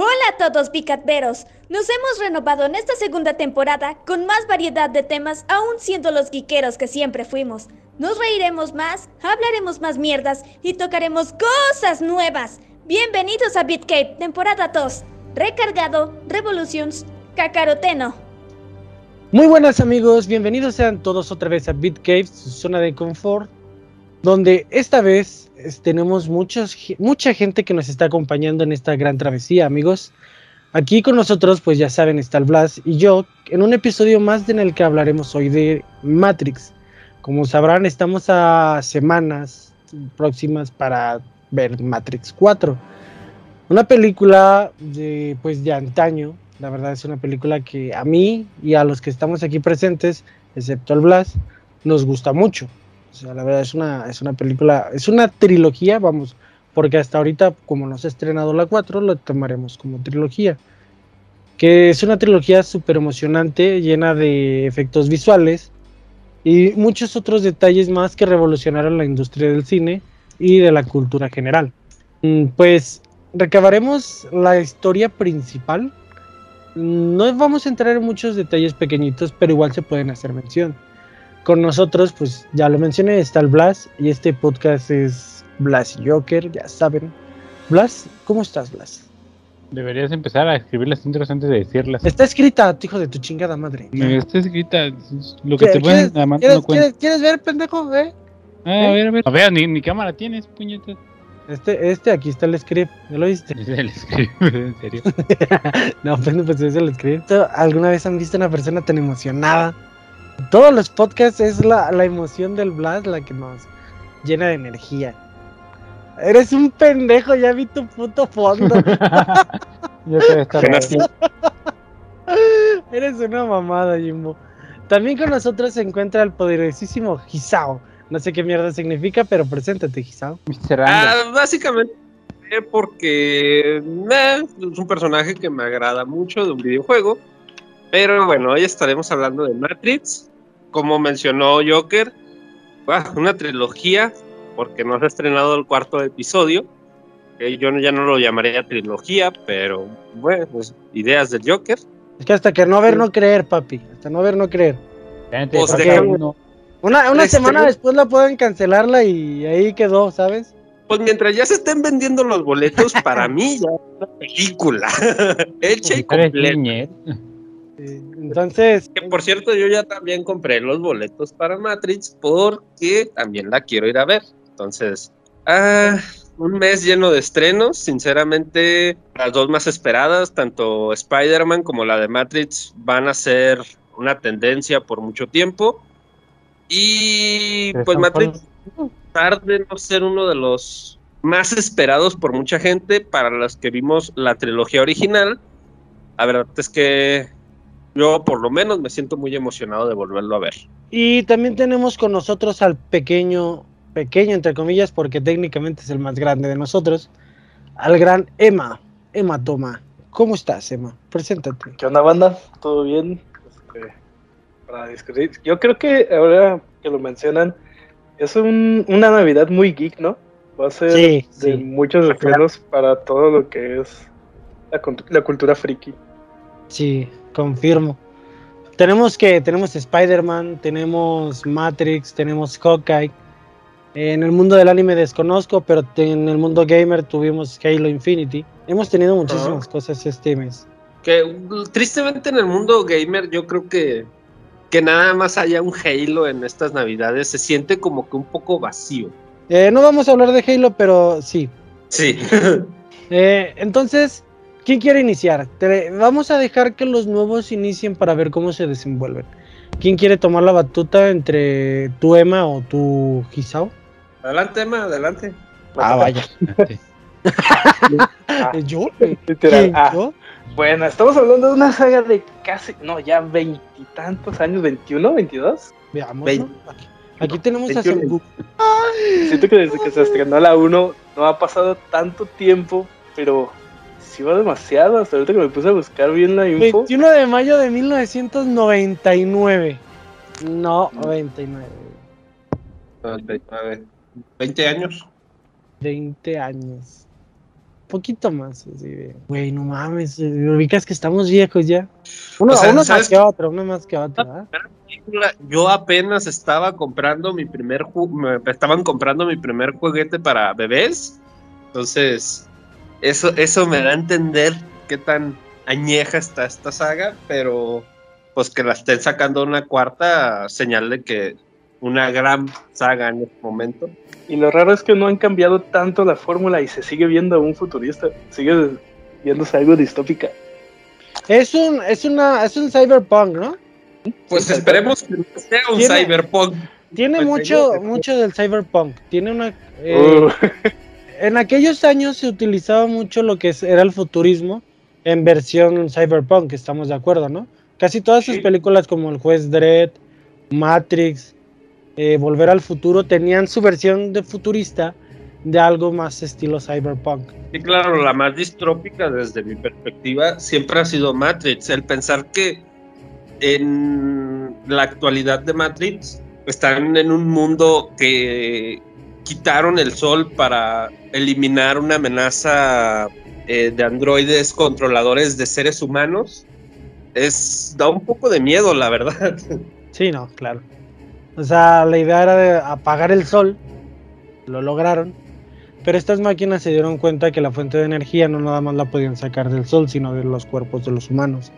Hola a todos picatveros. Nos hemos renovado en esta segunda temporada con más variedad de temas, aún siendo los guiqueros que siempre fuimos. Nos reiremos más, hablaremos más mierdas y tocaremos cosas nuevas. Bienvenidos a BitCape, temporada 2. Recargado, Revolutions, Cacaroteno. Muy buenas amigos, bienvenidos sean todos otra vez a BitCave, su zona de confort, donde esta vez tenemos muchos, mucha gente que nos está acompañando en esta gran travesía, amigos. Aquí con nosotros, pues ya saben, está el Blas y yo en un episodio más en el que hablaremos hoy de Matrix. Como sabrán, estamos a semanas próximas para ver Matrix 4. Una película de, pues, de antaño. La verdad es una película que a mí y a los que estamos aquí presentes, excepto el Blas, nos gusta mucho. Sea, la verdad es una, es una película, es una trilogía, vamos, porque hasta ahorita, como no se ha estrenado la 4, lo tomaremos como trilogía. Que es una trilogía súper emocionante, llena de efectos visuales y muchos otros detalles más que revolucionaron la industria del cine y de la cultura general. Mm, pues recabaremos la historia principal. No vamos a entrar en muchos detalles pequeñitos, pero igual se pueden hacer mención con nosotros, pues ya lo mencioné, está el Blas y este podcast es Blas y Joker, ya saben. Blas, ¿cómo estás, Blas? Deberías empezar a escribir las intros antes de decirlas. Está escrita, hijo de tu chingada madre. Está escrita. Lo que te pueden ¿quieres, ¿quieres, ¿Quieres ver, pendejo? ¿Eh? Ah, a ver, a ver. A ver, ni, ni cámara tienes, puñetas. Este, este, aquí está el script, ¿ya lo viste? Es el script, en serio. no, pues, pues es el script. ¿Alguna vez han visto a una persona tan emocionada todos los podcasts es la, emoción del Blast la que nos llena de energía. Eres un pendejo, ya vi tu puto fondo. Yo te estar así. Eres una mamada, Jimbo. También con nosotros se encuentra el poderosísimo Gisao. No sé qué mierda significa, pero preséntate, Gisao. Ah, básicamente porque eh, es un personaje que me agrada mucho de un videojuego. Pero bueno, hoy estaremos hablando de Matrix como mencionó Joker, una trilogía, porque no se ha estrenado el cuarto episodio. yo ya no lo llamaría trilogía, pero bueno, pues, ideas del Joker. Es que hasta que no ver, no creer, papi. Hasta no ver, no creer. Pues una, una semana después la pueden cancelarla y ahí quedó, ¿sabes? Pues mientras ya se estén vendiendo los boletos, para mí ya es una película hecha y completa. Entonces. Que por cierto, yo ya también compré los boletos para Matrix porque también la quiero ir a ver. Entonces, ah, un mes lleno de estrenos. Sinceramente, las dos más esperadas, tanto Spider-Man como la de Matrix, van a ser una tendencia por mucho tiempo. Y pues Matrix, tarde no ser uno de los más esperados por mucha gente, para los que vimos la trilogía original, la verdad es que yo por lo menos me siento muy emocionado de volverlo a ver. Y también tenemos con nosotros al pequeño, pequeño entre comillas, porque técnicamente es el más grande de nosotros, al gran Emma, Emma Toma. ¿Cómo estás, Emma? Preséntate. ¿Qué onda, banda? ¿Todo bien? Este, para discutir. Yo creo que ahora que lo mencionan, es una Navidad muy geek, ¿no? Va a ser de muchos estrenos para todo lo que es la, la cultura friki. Sí, confirmo. Tenemos que, tenemos Spider-Man, tenemos Matrix, tenemos Hawkeye. En el mundo del anime desconozco, pero en el mundo gamer tuvimos Halo Infinity. Hemos tenido muchísimas cosas este mes. Que tristemente en el mundo gamer yo creo que que nada más haya un Halo en estas navidades se siente como que un poco vacío. Eh, no vamos a hablar de Halo, pero sí. Sí. eh, entonces, ¿Quién quiere iniciar? vamos a dejar que los nuevos inicien para ver cómo se desenvuelven. ¿Quién quiere tomar la batuta entre tu Emma o tu Gisao? Adelante, Emma, adelante. Ah, vaya. ¿Yo? Ah, bueno, estamos hablando de una saga de casi, no, ya veintitantos años, 21, 22. Veamos. Aquí, tenemos a Siento que desde que se estrenó la 1 no ha pasado tanto tiempo, pero iba demasiado. Hasta ahorita que me puse a buscar bien la info. 21 de mayo de 1999. No, 99. 99. 20 años. 20 años. poquito más. Güey, no mames, eh, ubicas que estamos viejos ya. Uno, más que otro, uno más que otro. Yo apenas estaba comprando mi primer me estaban comprando mi primer juguete para bebés. Entonces, eso, eso me da a entender qué tan añeja está esta saga, pero pues que la estén sacando una cuarta señal de que una gran saga en este momento. Y lo raro es que no han cambiado tanto la fórmula y se sigue viendo un futurista, sigue viéndose algo distópica. Es un, es una, es un cyberpunk, ¿no? Pues esperemos que sea un cyberpunk. Tiene mucho, mucho del cyberpunk. Tiene una. Eh, uh. En aquellos años se utilizaba mucho lo que era el futurismo en versión cyberpunk, estamos de acuerdo, ¿no? Casi todas sus películas como El Juez Dredd, Matrix, eh, Volver al Futuro tenían su versión de futurista de algo más estilo cyberpunk. Sí, claro, la más distrópica desde mi perspectiva siempre ha sido Matrix. El pensar que en la actualidad de Matrix están en un mundo que quitaron el sol para eliminar una amenaza eh, de androides controladores de seres humanos. Es da un poco de miedo, la verdad. Sí, no, claro. O sea, la idea era de apagar el sol, lo lograron, pero estas máquinas se dieron cuenta que la fuente de energía no nada más la podían sacar del sol, sino de los cuerpos de los humanos.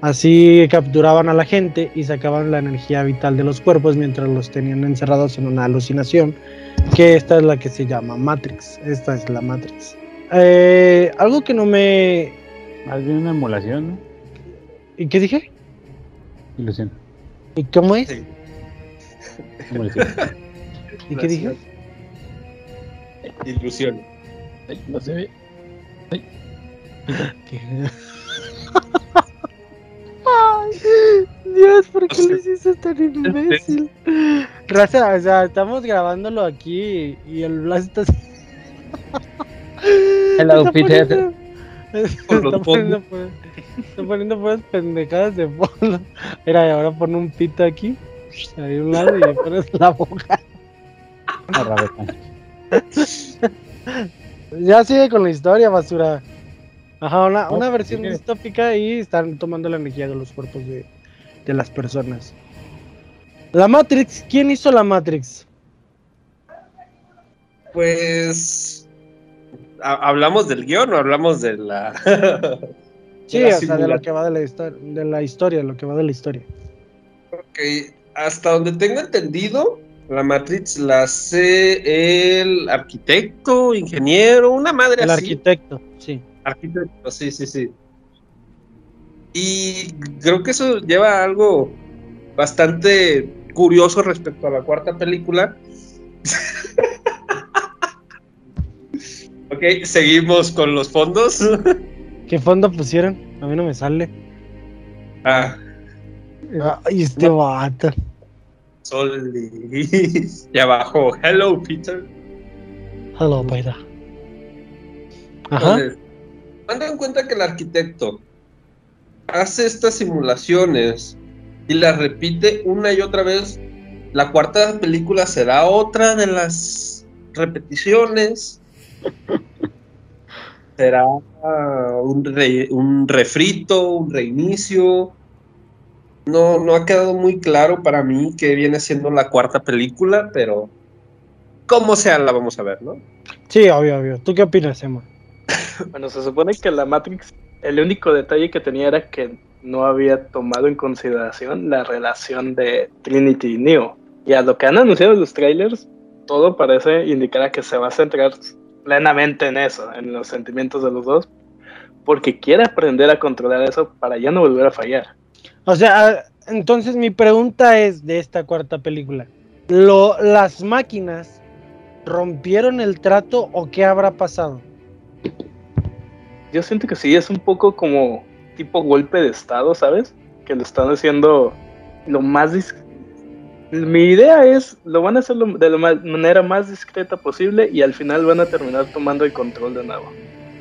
Así capturaban a la gente y sacaban la energía vital de los cuerpos mientras los tenían encerrados en una alucinación, que esta es la que se llama Matrix. Esta es la Matrix. Eh, algo que no me... Más bien una emulación, ¿no? ¿Y qué dije? Ilusión. ¿Y cómo es? ¿Y qué dije? Ilusión. no se ve. Ay. Dios, ¿por qué le hiciste tan imbécil? Raza, o sea, estamos grabándolo aquí y el Blas está. Hello, Peter. Está poniendo, pues, está poniendo pues pendejadas de fondo. Mira, ahora pone un pito aquí ahí un lado y le pones la boca. ya sigue con la historia, basura. Ajá, una, una versión distópica y están tomando la energía de los cuerpos de, de las personas. La Matrix, ¿quién hizo la Matrix? Pues hablamos del guion o hablamos de la sí, o sea, de lo que va de la historia, de la historia, lo que va de la historia. Ok, hasta donde tengo entendido, la Matrix la hace el arquitecto, ingeniero, una madre el arquitecto, sí. Arquitecto, sí, sí, sí. Y creo que eso lleva algo bastante curioso respecto a la cuarta película. ok, seguimos con los fondos. ¿Qué fondo pusieron? A mí no me sale. Ah. Ay, este vato. Sol y abajo, hello Peter. Hello Peter. Ajá. En cuenta que el arquitecto hace estas simulaciones y las repite una y otra vez, la cuarta película será otra de las repeticiones. será un, un refrito, un reinicio no, no ha quedado muy claro para mí que viene siendo la cuarta película, pero como sea la vamos a ver, ¿no? Sí, obvio, obvio. ¿Tú qué opinas, Emma? Bueno, se supone que la Matrix, el único detalle que tenía era que no había tomado en consideración la relación de Trinity y Neo. Y a lo que han anunciado los trailers, todo parece indicar a que se va a centrar plenamente en eso, en los sentimientos de los dos, porque quiere aprender a controlar eso para ya no volver a fallar. O sea, entonces mi pregunta es de esta cuarta película. Lo, ¿Las máquinas rompieron el trato o qué habrá pasado? Yo siento que sí, es un poco como tipo golpe de estado, ¿sabes? Que lo están haciendo lo más... Mi idea es, lo van a hacer de la manera más discreta posible y al final van a terminar tomando el control de nuevo.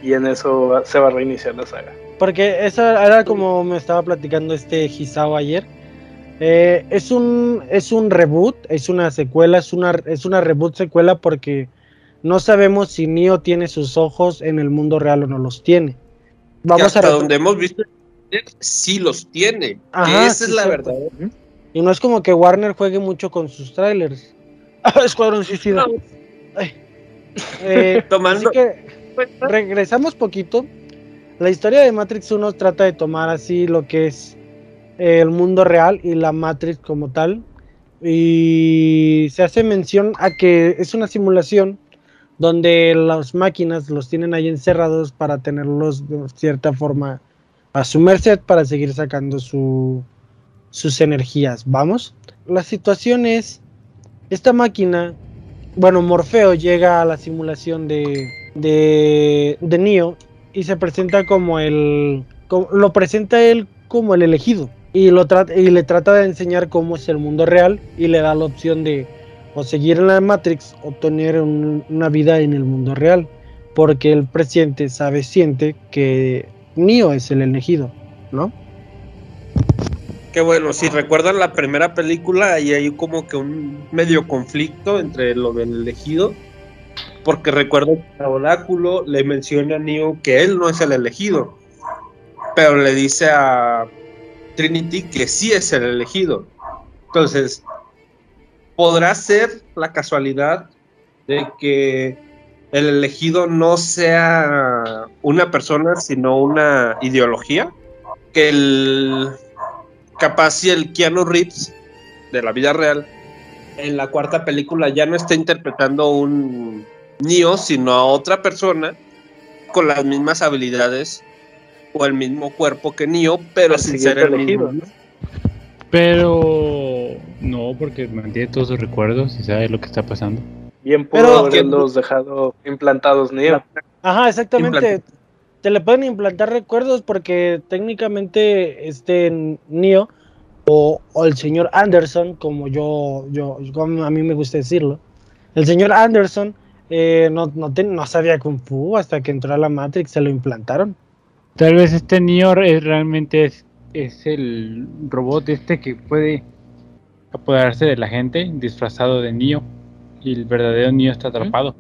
Y en eso se va a reiniciar la saga. Porque eso era como me estaba platicando este Hisao ayer. Eh, es un es un reboot, es una secuela, es una es una reboot secuela porque no sabemos si Neo tiene sus ojos en el mundo real o no los tiene. Vamos hasta a donde hemos visto sí los tiene. esa es la verdad. Y no es como que Warner juegue mucho con sus trailers. Escuadrón Suicida. Eh, Tomando. Así que regresamos poquito. La historia de Matrix 1 trata de tomar así lo que es el mundo real y la Matrix como tal. Y se hace mención a que es una simulación donde las máquinas los tienen ahí encerrados para tenerlos de cierta forma a su merced para seguir sacando su, sus energías. Vamos. La situación es, esta máquina, bueno, Morfeo llega a la simulación de, de, de Neo y se presenta como el, lo presenta él como el elegido y, lo y le trata de enseñar cómo es el mundo real y le da la opción de o seguir en la Matrix o tener una vida en el mundo real. Porque el presidente sabe, siente que Neo es el elegido, ¿no? Qué bueno, si recuerdan la primera película, y hay como que un medio conflicto entre lo del elegido, porque recuerdo que a Oráculo le menciona a Neo que él no es el elegido, pero le dice a Trinity que sí es el elegido. Entonces, podrá ser la casualidad de que el elegido no sea una persona, sino una ideología. Que el capaz si el Keanu Reeves de la vida real en la cuarta película ya no está interpretando un Neo, sino a otra persona con las mismas habilidades o el mismo cuerpo que Neo, pero sin ser elegido. Pero no, porque mantiene todos sus recuerdos y sabe lo que está pasando. Bien pudo haberlos dejado implantados Neo. Ajá, exactamente. Te le pueden implantar recuerdos porque técnicamente este Neo o, el señor Anderson, como yo, yo, a mí me gusta decirlo, el señor Anderson eh, no, no, no sabía Kung Fu hasta que entró a la Matrix, se lo implantaron. Tal vez este Neo es, realmente es, es el robot este que puede apoderarse de la gente disfrazado de Neo y el verdadero Neo está atrapado.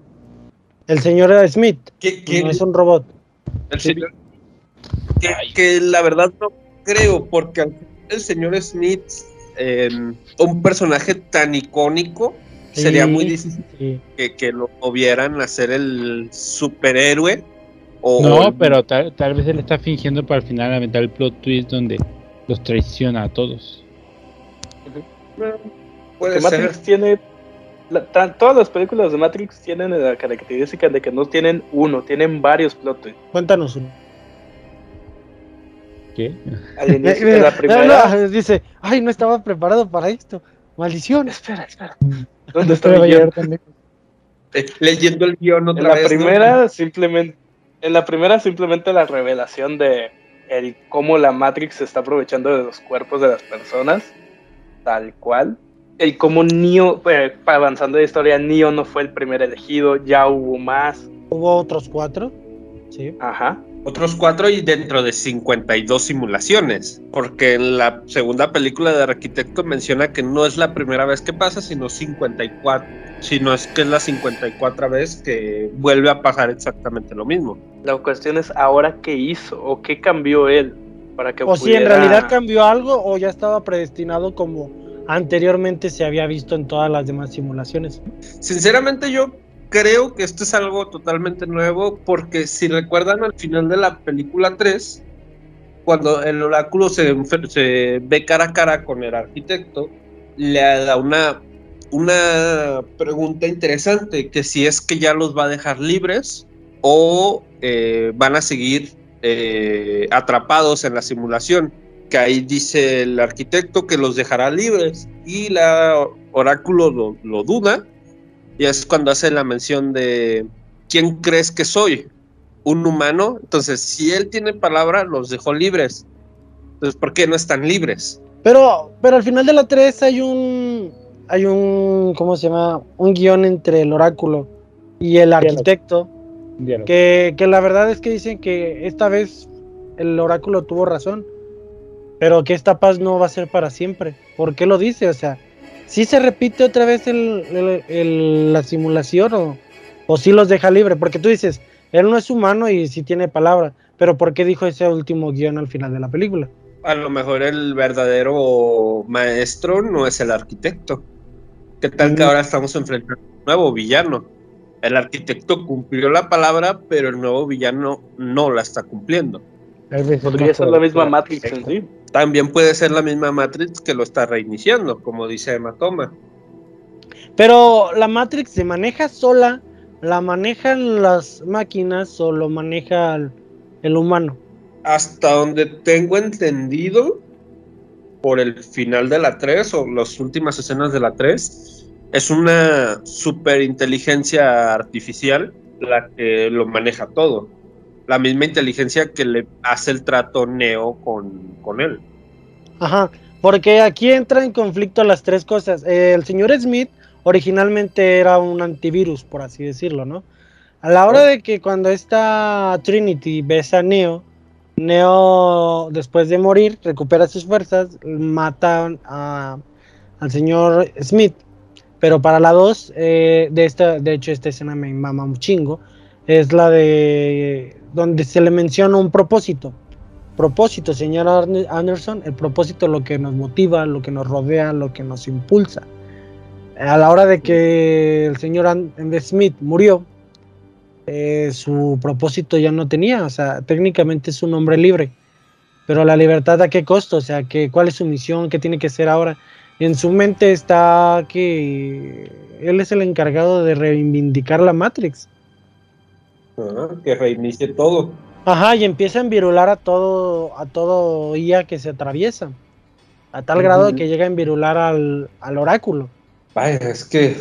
El señor Smith no es un robot. El señor, que, la verdad no creo, porque el señor Smith, em, un personaje tan icónico, sería muy difícil que, que, lo vieran hacer el superhéroe no, pero tal, vez él está fingiendo para al final aventar el plot twist donde los traiciona a todos. Matrix tiene. todas las películas de Matrix tienen la característica de que no tienen uno, tienen varios plot twists. Cuéntanos uno. ¿Qué? Al inicio de la primera. dice, ay, no estaba preparado para esto. Maldición. Espera, espera. ¿Dónde está el eh, Leyendo el guion otra en la primera, simplemente en la primera simplemente la revelación de el cómo la Matrix se está aprovechando de los cuerpos de las personas, tal cual. El cómo Neo, eh, avanzando de historia, Neo no fue el primer elegido, ya hubo más. Hubo otros cuatro. Sí. Ajá. Otros cuatro y dentro de 52 simulaciones, porque en la segunda película de Arquitecto menciona que no es la primera vez que pasa, sino 54, sino es que es la 54 vez que vuelve a pasar exactamente lo mismo. La cuestión es ahora qué hizo o qué cambió él para que o si en realidad cambió algo o ya estaba predestinado como anteriormente se había visto en todas las demás simulaciones. Sinceramente yo creo que esto es algo totalmente nuevo porque si recuerdan al final de la película 3, cuando el oráculo se, se ve cara a cara con el arquitecto, le da una, una pregunta interesante, que si es que ya los va a dejar libres o eh, van a seguir eh, atrapados en la simulación. Que ahí dice el arquitecto que los dejará libres y la oráculo lo, lo duda y es cuando hace la mención de ¿quién crees que soy? ¿Un humano? Entonces, si él tiene palabra, los dejó libres. Entonces, ¿por qué no están libres? Pero, pero al final de la 3 hay un. Hay un. ¿Cómo se llama? Un guion entre el oráculo y el arquitecto. Que, que la verdad es que dicen que esta vez el oráculo tuvo razón. Pero que esta paz no va a ser para siempre. ¿Por qué lo dice? O sea, ¿Sí se repite otra vez el, la simulación o, O sí los deja libre, porque tú dices, él no es humano y sí tiene palabra, pero ¿por qué dijo ese último guion al final de la película? A lo mejor el verdadero maestro no es el arquitecto. ¿Qué tal que mm. ahora estamos enfrentando a un nuevo villano? El arquitecto cumplió la palabra, pero el nuevo villano no la está cumpliendo. Podría ser la misma Matrix en sí. También puede ser la misma Matrix que lo está reiniciando, como dice Hematoma. Pero la Matrix se maneja sola, la manejan las máquinas o lo maneja el, humano. Hasta donde tengo entendido, por el final de la 3 o las últimas escenas de la 3, es una superinteligencia artificial la que lo maneja todo. La misma inteligencia que le hace el trato Neo con, con él. Ajá, porque aquí entra en conflicto las tres cosas. el señor Smith originalmente era un antivirus, por así decirlo, ¿no? A la hora de que cuando esta Trinity besa a Neo, Neo, después de morir, recupera sus fuerzas, mata a, al señor Smith. Pero para la 2, eh, de, esta, de hecho, esta escena me mama un chingo, es la de donde se le menciona un propósito. Propósito, señor Anderson, el propósito es lo que nos motiva, lo que nos rodea, lo que nos impulsa a la hora de que el señor Smith murió, eh, su propósito ya no tenía, o sea, técnicamente es un hombre libre, pero la libertad a qué costo, o sea, que, cuál es su misión, qué tiene que ser ahora. En su mente está que él es el encargado de reivindicar la Matrix. que reinicie todo. Ajá, y empieza a envirular a todo, a todo IA que se atraviesa. A tal grado que llega a envirular al, al oráculo es que,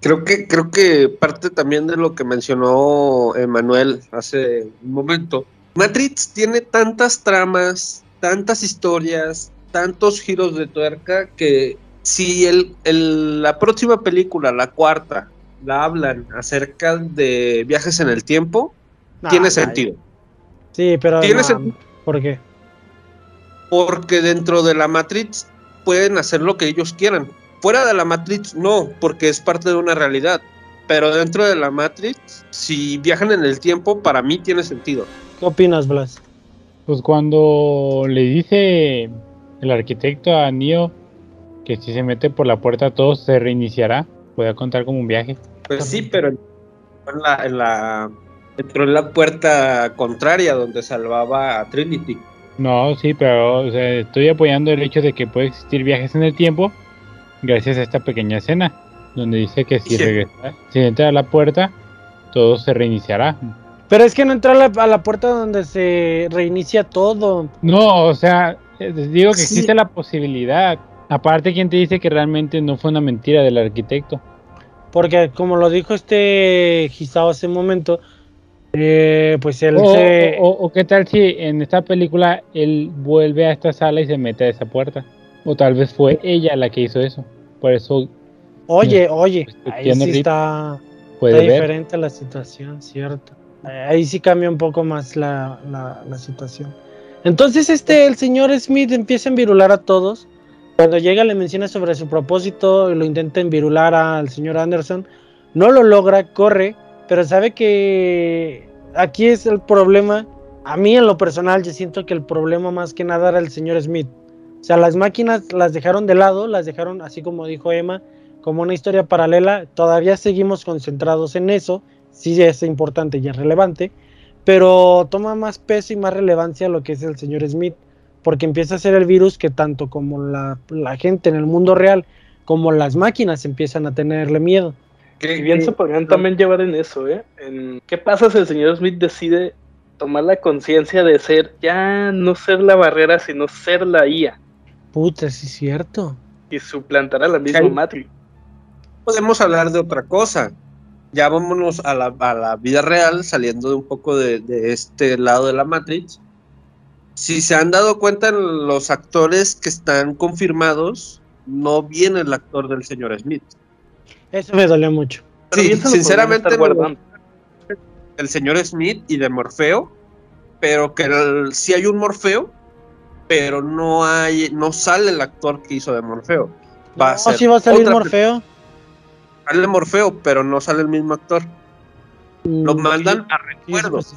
creo que, creo que parte también de lo que mencionó Emanuel hace un momento. Matrix tiene tantas tramas, tantas historias, tantos giros de tuerca que si el, la próxima película, la cuarta, la hablan acerca de viajes en el tiempo, tiene sentido. Sí, pero ¿Tiene ¿por qué? Porque dentro de la Matrix pueden hacer lo que ellos quieran. Fuera de la Matrix, no, porque es parte de una realidad. Pero dentro de la Matrix, si viajan en el tiempo, para mí tiene sentido. ¿Qué opinas, Blas? Pues cuando le dice el arquitecto a Neo que si se mete por la puerta todo se reiniciará, puede contar como un viaje. Pues sí, pero en la, en la, entró en la puerta contraria donde salvaba a Trinity. No, sí, pero estoy apoyando el hecho de que puede existir viajes en el tiempo gracias a esta pequeña escena, donde dice que si, regresa, si entra a la puerta, todo se reiniciará. Pero es que no entra a la, puerta donde se reinicia todo. No, o sea, eh, digo que existe la posibilidad. Aparte, ¿quién te dice que realmente no fue una mentira del arquitecto? Porque como lo dijo este Gisao hace un momento, eh, pues él o, se... o, qué tal si en esta película él vuelve a esta sala y se mete a esa puerta? O tal vez fue ella la que hizo eso. Por eso. Oye, oye, ahí sí está, diferente la situación, cierto. Ahí sí cambia un poco más la, la, situación. Entonces, este, el señor Smith empieza a envirular a todos. Cuando llega le menciona sobre su propósito y lo intenta envirular al señor Anderson. No lo logra, corre, pero sabe que aquí es el problema. A mí en lo personal yo siento que el problema más que nada era el señor Smith. O sea, las máquinas las dejaron de lado, las dejaron, así como dijo Emma, como una historia paralela. Todavía seguimos concentrados en eso, sí es importante y es relevante, pero toma más peso y más relevancia lo que es el señor Smith, porque empieza a ser el virus que tanto como la, gente en el mundo real como las máquinas empiezan a tenerle miedo. Que bien se podrían también llevar en eso, ¿eh? En, ¿Qué pasa si el señor Smith decide tomar la conciencia de ser, ya no ser la barrera, sino ser la IA? Puta, sí es cierto. Y suplantará la misma Matrix. Podemos hablar de otra cosa. Ya vámonos a la, vida real, saliendo de un poco de, este lado de la Matrix. Si se han dado cuenta, los actores que están confirmados, no viene el actor del señor Smith. Eso me dolió mucho. Sí, sinceramente, el señor Smith y de Morfeo, pero que si hay un Morfeo, pero no hay, no sale el actor que hizo de Morfeo. Va a sí va a salir Morfeo. Sale Morfeo, pero no sale el mismo actor. Lo mandan a recuerdos.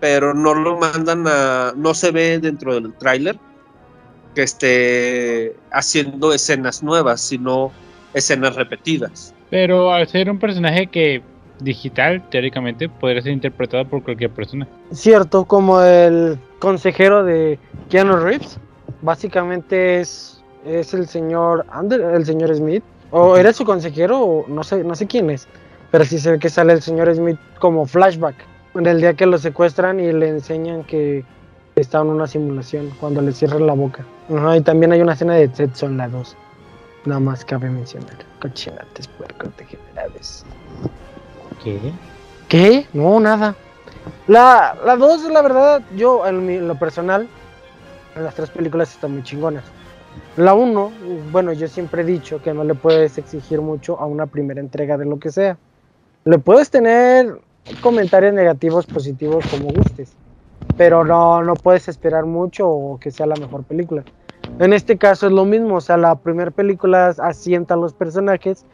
Pero no lo mandan a. No se ve dentro del tráiler que esté haciendo escenas nuevas, sino escenas repetidas. Pero al ser un personaje que digital, teóricamente, podría ser interpretado por cualquier persona. Cierto, como el consejero de Keanu Reeves, básicamente es, es el señor Ander, el señor Smith, o era su consejero, o no sé, no sé quién es, pero sí se ve que sale el señor Smith como flashback, en el día que lo secuestran y le enseñan que está en una simulación, cuando le cierran la boca. y también hay una escena de Tetsu en la 2. Nada más cabe mencionar. Cochinates puercos degenerados. ¿Qué? ¿Qué? No, nada. La, la 2, la verdad, yo en, lo personal, en las tres películas están muy chingonas. La 1, bueno, yo siempre he dicho que no le puedes exigir mucho a una primera entrega de lo que sea. Le puedes tener comentarios negativos, positivos, como gustes, pero no, no puedes esperar mucho o que sea la mejor película. En este caso es lo mismo, o sea, la primera película asienta a los personajes,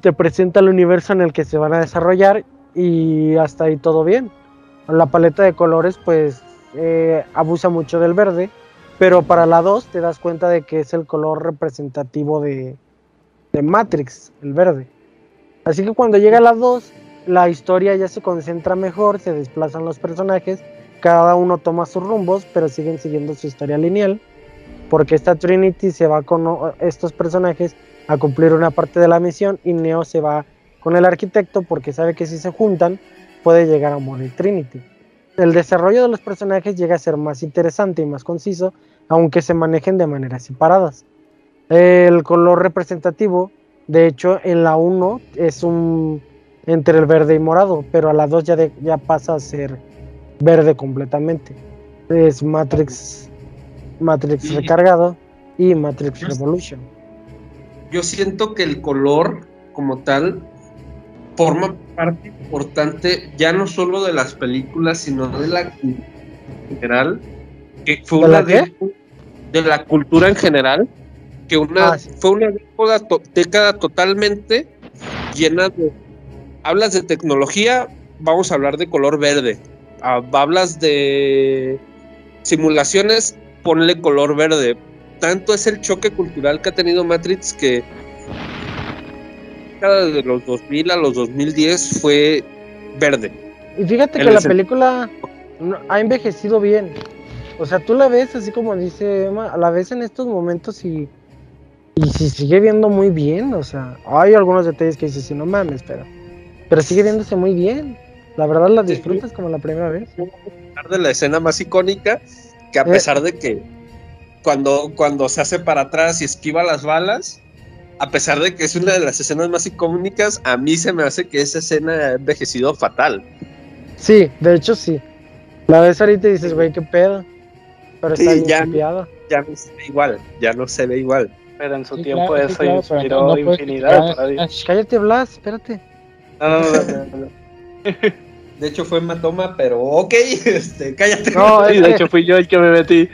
te presenta el universo en el que se van a desarrollar y hasta ahí todo bien. La paleta de colores pues eh, abusa mucho del verde, pero para la 2 te das cuenta de que es el color representativo de, Matrix, el verde. Así que cuando llega la 2, la historia ya se concentra mejor, se desplazan los personajes, cada uno toma sus rumbos, pero siguen siguiendo su historia lineal, porque esta Trinity se va con estos personajes a cumplir una parte de la misión y Neo se va con el arquitecto porque sabe que si se juntan puede llegar a morir Trinity. El desarrollo de los personajes llega a ser más interesante y más conciso, aunque se manejen de maneras separadas. El color representativo, de hecho, en la 1 es un entre el verde y morado, pero a la 2 ya, ya pasa a ser verde completamente. Es Matrix, Matrix recargado y Matrix Revolution yo siento que el color como tal forma parte importante ya no solo de las películas, sino de la en general, que fue una de, de, la cultura en general, que una ah, fue una década, totalmente llena de hablas de tecnología, vamos a hablar de color verde. Ah, hablas de simulaciones, ponle color verde. Tanto es el choque cultural que ha tenido Matrix que cada de los 2000 a los 2010 fue verde. Y fíjate que la película ha envejecido bien. O sea, tú la ves así como dice Emma, la ves en estos momentos y y si sigue viendo muy bien, o sea, hay algunos detalles que dices, si no mames, pero pero sigue viéndose muy bien. La verdad la disfrutas como la primera vez. De la escena más icónica, que a eh, pesar de que cuando, cuando se hace para atrás y esquiva las balas, a pesar de que es una de las escenas más icónicas, a mí se me hace que esa escena ha envejecido fatal. Sí, de hecho sí. La ves ahorita y dices, güey, qué pedo. Pero está bien ya, ya no se ve igual, ya no se ve igual. Pero en su tiempo eso inspiró infinidad. cállate, Blas, espérate. No, no, no, De hecho fue Matoma, pero ok, este, cállate. No, de hecho fui yo el que me metí.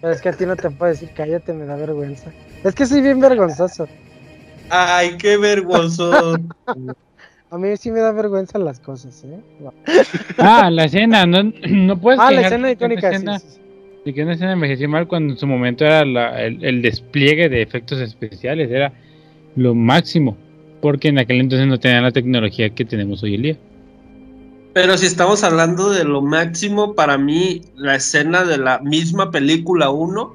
Pero es que a ti no te puedo decir cállate, me da vergüenza. Es que soy bien vergonzoso. Ay, qué vergonzoso. a mí sí me da vergüenza las cosas, ¿eh? Ah, la escena, no, no puedes Ah, la escena icónica, De que una escena envejeció mal cuando en su momento era el, el, despliegue de efectos especiales, era lo máximo, porque en aquel entonces no tenían la tecnología que tenemos hoy en día. Pero si estamos hablando de lo máximo, para mí, la escena de la misma película 1,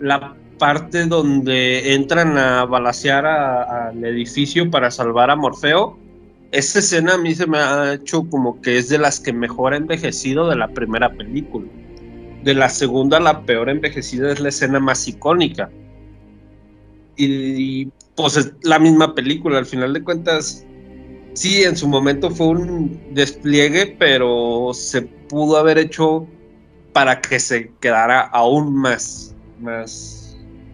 la parte donde entran a balasear al edificio para salvar a Morfeo, esa escena a mí se me ha hecho como que es de las que mejor ha envejecido de la primera película. De la segunda, la peor envejecida es la escena más icónica. Y, y pues es la misma película, al final de cuentas sí, en su momento fue un despliegue, pero se pudo haber hecho para que se quedara aún más, más,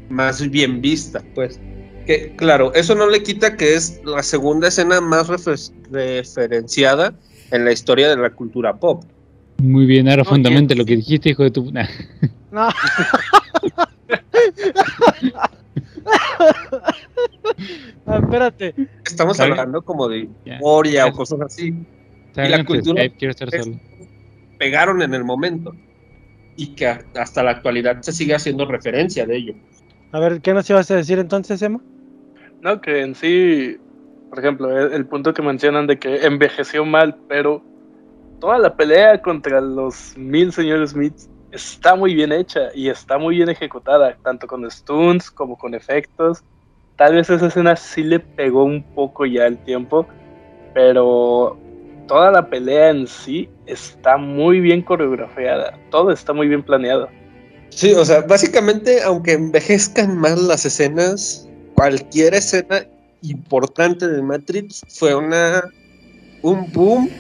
más bien vista, pues. Que, claro, eso no le quita que es la segunda escena más referenciada en la historia de la cultura pop. Muy bien, ahora fundamente lo que dijiste, hijo de tu... No. espérate. Estamos hablando como de historia o cosas así. Y la cultura pegaron en el momento. Y que hasta la actualidad se sigue haciendo referencia de ello. A ver, ¿qué nos ibas a decir entonces, Emma? No, que en sí, por ejemplo, el, punto que mencionan de que envejeció mal, pero toda la pelea contra los mil señores Smiths está muy bien hecha y está muy bien ejecutada, tanto con stunts como con efectos. Tal vez esa escena sí le pegó un poco ya el tiempo, pero toda la pelea en sí está muy bien coreografiada, todo está muy bien planeado. Sí, o sea, básicamente, aunque envejezcan mal las escenas, cualquier escena importante de Matrix fue una un boom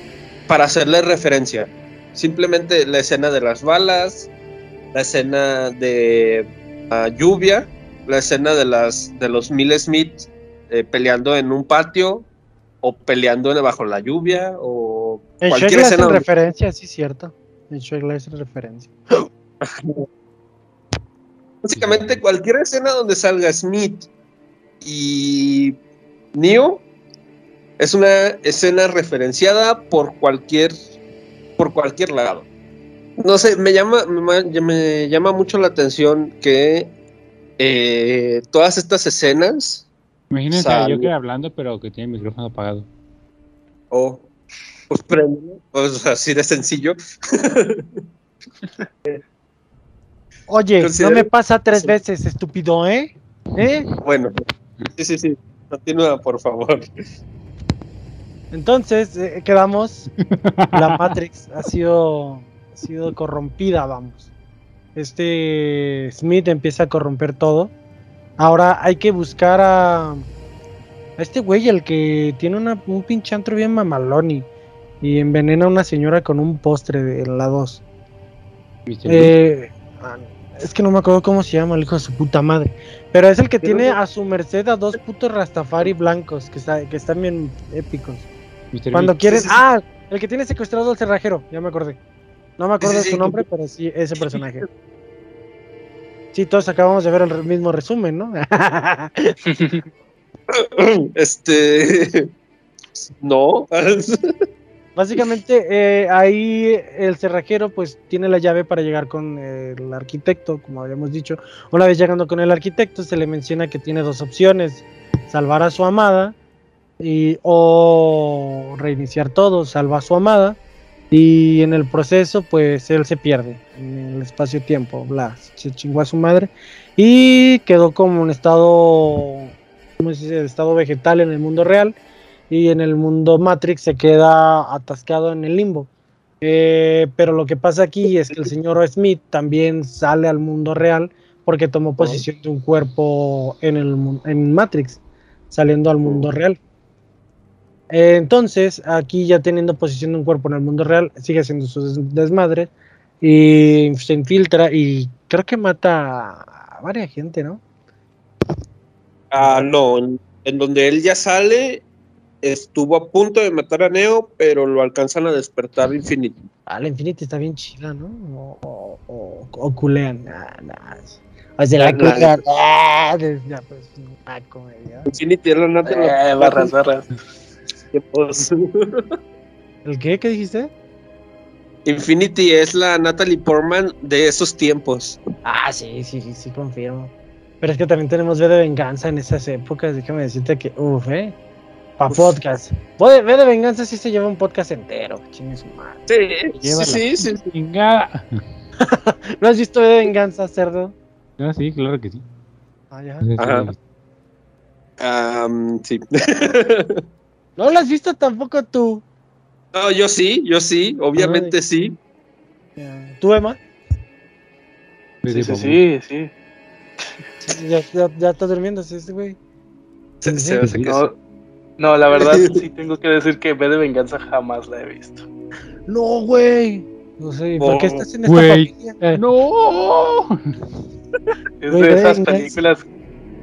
para hacerle referencia. Simplemente la escena de las balas, la escena de lluvia, la escena de las de los Mil Smith eh, peleando en un patio o peleando bajo la lluvia o en cualquier escena. referencia, sí, cierto. En Shrek es referencia. Básicamente cualquier escena donde salga Smith y Neo es una escena referenciada por cualquier por cualquier lado. No sé, me llama me, llama mucho la atención que eh, todas estas escenas. Imagínense yo que hablando, pero que tiene el micrófono apagado. Oh, pues prende, pues así de sencillo. Oye, no me pasa tres veces, estúpido, ¿eh? ¿eh? Bueno, sí, sí, sí. Continúa, por favor. Entonces, eh, quedamos. La Matrix ha sido, ha sido corrompida, vamos. Este Smith empieza a corromper todo. Ahora hay que buscar a, a este güey, el que tiene una, un pinche antro bien mamalón y, envenena a una señora con un postre de la 2. Eh, es que no me acuerdo cómo se llama el hijo de su puta madre. Pero es el que tiene a su merced a dos putos Rastafari blancos que, que están bien épicos. Cuando quieres. Ah, el que tiene secuestrado al cerrajero, ya me acordé. No me acuerdo de su nombre, pero sí, ese personaje. Sí, todos acabamos de ver el mismo resumen, ¿no? este. No. Básicamente, eh, ahí el cerrajero pues tiene la llave para llegar con el arquitecto, como habíamos dicho. Una vez llegando con el arquitecto, se le menciona que tiene dos opciones: salvar a su amada y, o reiniciar todo, salva a su amada y en el proceso pues él se pierde en el espacio-tiempo, bla, se chingó a su madre y quedó como un estado, ¿cómo se dice? estado vegetal en el mundo real y en el mundo Matrix se queda atascado en el limbo. Eh, pero lo que pasa aquí es que el señor Smith también sale al mundo real porque tomó posesión de un cuerpo en, el, en Matrix, saliendo al mundo real. Eh, entonces, aquí ya teniendo posición de un cuerpo en el mundo real, sigue haciendo su desmadre y se infiltra y creo que mata a varias gente, ¿no? Ah, no, en, donde él ya sale, estuvo a punto de matar a Neo, pero lo alcanzan a despertar Infinity. Ah, la Infinity está bien chida, ¿no? O, o, o, culean. O sea, la, la, ah, ya, pues, Infinity es la nata. Eh, barras, barras. ¿El qué? ¿Qué dijiste? Infinity es la Natalie Portman de esos tiempos. Ah, sí, sí, sí, sí, confirmo. Pero es que también tenemos V de Venganza en esas épocas. Déjame decirte que, uff, eh. Pa' podcast. V de Venganza sí se lleva un podcast entero. Chingue su madre. Sí, sí, sí, sí. ¿No has visto V de Venganza, cerdo? Ah, sí, claro que sí. Ah, ya. Ajá. sí. ¿No lo has visto tampoco tú? No, yo sí, yo sí, obviamente sí. ¿Tú, Emma? Sí, sí, sí, sí. Ya, ya, ya está durmiendo este güey. no, no, la verdad sí tengo que decir que B de Venganza jamás la he visto. No, güey. No sé, ¿por qué estás en esta familia? Eh, no. Es de esas películas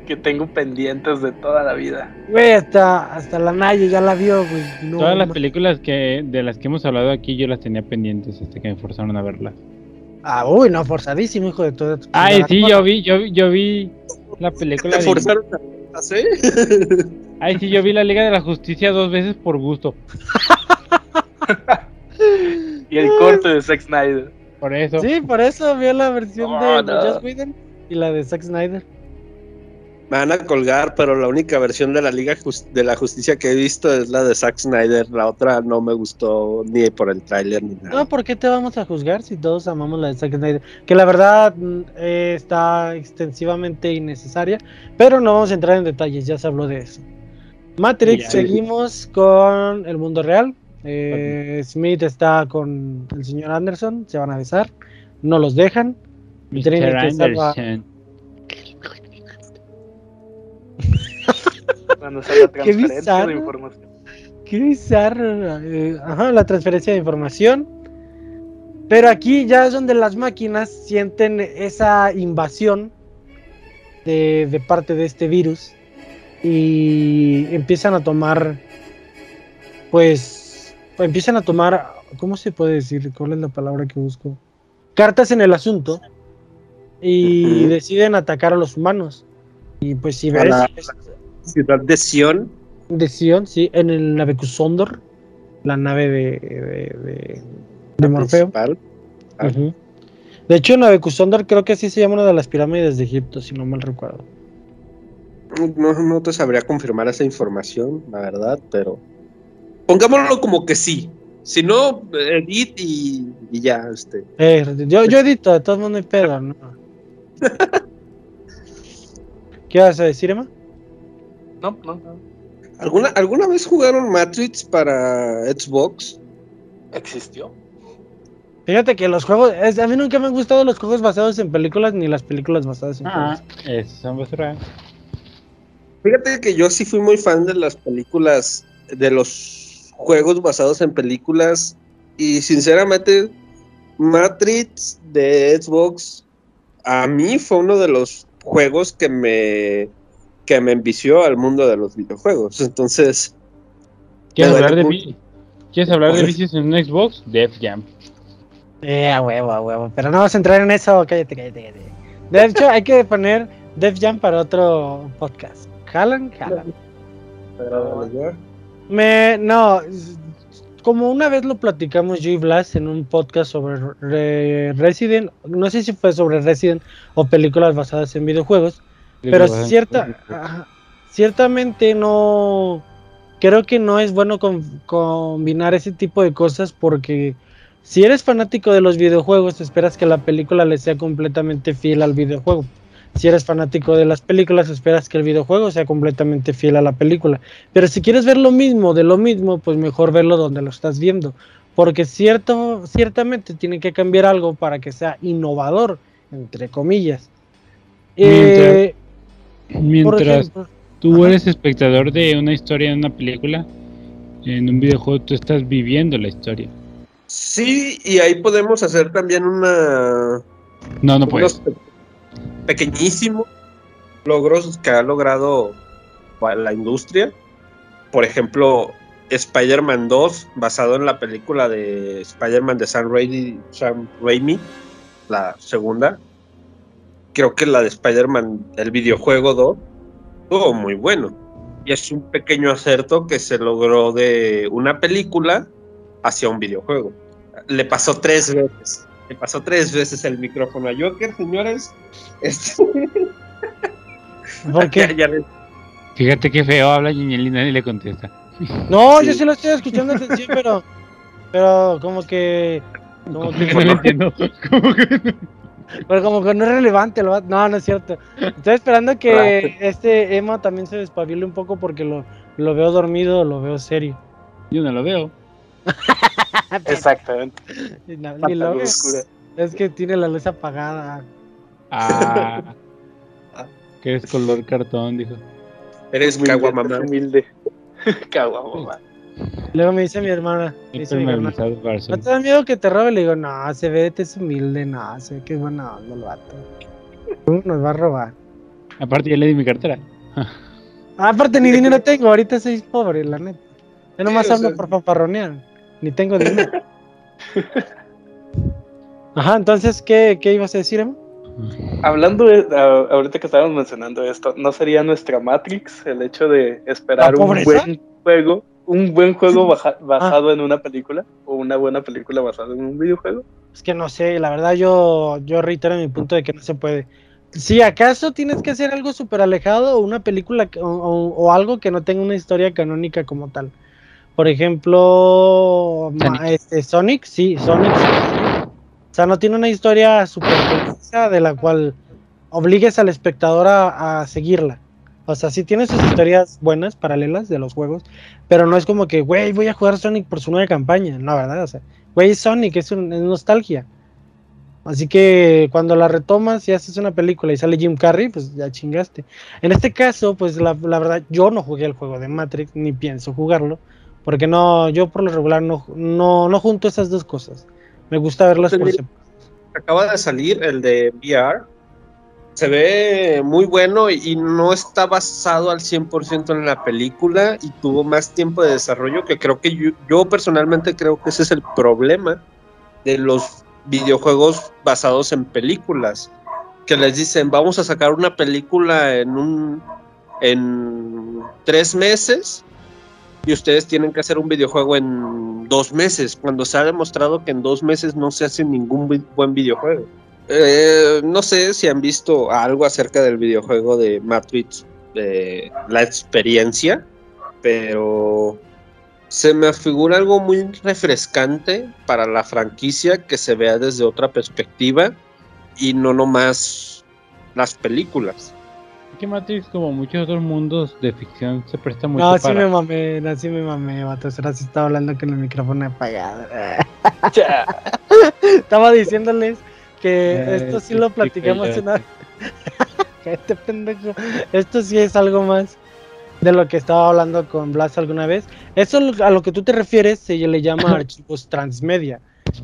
que tengo pendientes de toda la vida. Güey, hasta, hasta la Naya ya la vio, güey. Todas las películas que de las que hemos hablado aquí yo las tenía pendientes hasta que me forzaron a verlas. Ah, uy, no, forzadísimo, hijo de todo. Ay, sí, yo vi, yo, yo vi la película. ¿Te forzaron a verlas, Ay, sí, yo vi la Liga de la Justicia dos veces por gusto. y el corte de Zack Snyder. Por eso. Sí, por eso vio la versión de, de Joss Whedon y la de Zack Snyder. Me van a colgar, pero la única versión de la Liga de la Justicia que he visto es la de Zack Snyder. La otra no me gustó ni por el tráiler ni nada. No, ¿por qué te vamos a juzgar si todos amamos la de Zack Snyder? Que la verdad mm, eh, está extensivamente innecesaria, pero no vamos a entrar en detalles, ya se habló de eso. Matrix, seguimos con el mundo real. Eh, Smith está con el señor Anderson, se van a besar, no los dejan. Mr. Anderson. Cuando la transferencia de información. Qué bizarro. eh, Ajá, la transferencia de información. Pero aquí ya es donde las máquinas sienten esa invasión de, de parte de este virus y empiezan a tomar, pues, empiezan a tomar, ¿cómo se puede decir? ¿Cuál es la palabra que busco? Cartas en el asunto y deciden atacar a los humanos. Y pues si ves, la ciudad de Sion. de Sion, sí, en el Navecusondor, la nave de, de, de- de Morfeo. Ah. De hecho, Navecusondor creo que así se llama una de las pirámides de Egipto, si no mal recuerdo. No, no te sabría confirmar esa información, la verdad, pero pongámoslo como que sí. Si no, edit y, y ya, este. Eh, yo, yo edito, de todos modos no hay pedo, ¿no? ¿Qué vas a decir, Emma? No, no, no. ¿Alguna, ¿Alguna vez jugaron Matrix para Xbox? Existió. Fíjate que los juegos, es- a mí nunca me han gustado los juegos basados en películas ni las películas basadas en Ah, juegos. son basura. Fíjate que yo sí fui muy fan de las películas, de los juegos basados en películas y sinceramente Matrix de Xbox a mí fue uno de los juegos que me que me envició al mundo de los videojuegos. Entonces, ¿Quieres hablar de vi- ¿Quieres hablar de vicios en un Xbox? Def Jam. Eh, a huevo, a huevo. Pero no vas a entrar en eso, cállate, cállate, cállate. De hecho, hay que poner Def Jam para otro podcast. Jalan, jalan. Me, no, como una vez lo platicamos yo y Blas en un podcast sobre Re- Resident, no sé si fue sobre Resident o películas basadas en videojuegos, pero cierta, ciertamente no, creo que no es bueno con- combinar ese tipo de cosas porque si eres fanático de los videojuegos, esperas que la película le sea completamente fiel al videojuego. Si eres fanático de las películas, esperas que el videojuego sea completamente fiel a la película. Pero si quieres ver lo mismo de lo mismo, pues mejor verlo donde lo estás viendo. Porque cierto, ciertamente tiene que cambiar algo para que sea innovador, entre comillas. Eh, Mientras ejemplo, tú ajá. eres espectador de una historia en una película, en un videojuego tú estás viviendo la historia. sí, y ahí podemos hacer también una No, no puedes. pe- pequeñísimos logros que ha logrado la industria. Por ejemplo, Spider-Man 2, basado en la película de Spider-Man de Sam Raimi, la segunda. Creo que la de Spider-Man, el videojuego 2, estuvo muy bueno. Y es un pequeño acerto que se logró de una película hacia un videojuego. Le pasó tres veces. Le pasó tres veces el micrófono a Joker, señores. Este, ¿por qué? ya Fíjate qué feo habla Giñelina y le contesta. No, Sí. yo sí lo estoy escuchando atención, pero, pero como que, como que, No lo entiendo. Pero como que no es relevante. el vato. No, no es cierto. Estoy esperando que este Emma también se despabile un poco porque lo, lo veo dormido, lo veo serio. Yo no lo veo. Exactamente. No- ni lo. Es que tiene la luz apagada. Ah. que es color cartón, dijo. Eres es humilde. Caguamamá. Luego me dice mi hermana, me dice mi hermana, ¿no te da miedo que te robe? Le digo, no, se ve, te es humilde, no, se ve que es buena onda el vato. Uh, Nos va a robar. Aparte ya le di mi cartera. Ah, aparte ni dinero tengo, ahorita soy pobre, la neta. Yo nomás Sí, hablo sea- por fanfarronear, ni tengo dinero. Ajá, entonces, ¿qué, qué ibas a decir, Emma? hablando de, ahorita que estábamos mencionando esto, ¿no sería nuestra Matrix el hecho de esperar un buen juego, un buen juego basado en una película o una buena película basada en un videojuego? Es que no sé, la verdad yo, yo reitero mi punto de que no se puede. Si acaso tienes que hacer algo súper alejado o una película o, algo que no tenga una historia canónica como tal. Por ejemplo, Sonic, este, Sonic sí, Sonic. O sea, no tiene una historia súper de la cual obligues al espectador a, seguirla. O sea, sí tiene sus historias buenas, paralelas de los juegos, pero no es como que, güey, voy a jugar Sonic por su nueva campaña. No, ¿verdad? O sea, güey, Sonic, es, un, es nostalgia. Así que cuando la retomas y haces una película y sale Jim Carrey, pues ya chingaste. En este caso, pues la, verdad, yo no jugué el juego de Matrix, ni pienso jugarlo, porque no, yo por lo regular no, no, no junto esas dos cosas. Me gusta verlas por separado. Acaba de salir el de VR. Se ve muy bueno y no está basado al 100% en la película y tuvo más tiempo de desarrollo que creo que yo, yo personalmente creo que ese es el problema de los videojuegos basados en películas, que les dicen, vamos a sacar una película en un en tres meses y ustedes tienen que hacer un videojuego en dos meses, cuando se ha demostrado que en dos meses no se hace ningún buen videojuego. Eh, no sé si han visto algo acerca del videojuego de Matrix, de la experiencia, pero se me figura algo muy refrescante para la franquicia que se vea desde otra perspectiva y no nomás las películas. Que Matrix, como muchos otros mundos de ficción, se presta mucho no, para... No, sí me mamé, no, sí me mamé, vato. Ahora sí estaba hablando con el micrófono apagado. estaba diciéndoles que eh, esto sí lo platicamos una... este pendejo. Esto sí es algo más de lo que estaba hablando con Blas alguna vez. Eso a lo que tú te refieres se le llama archivos transmedia.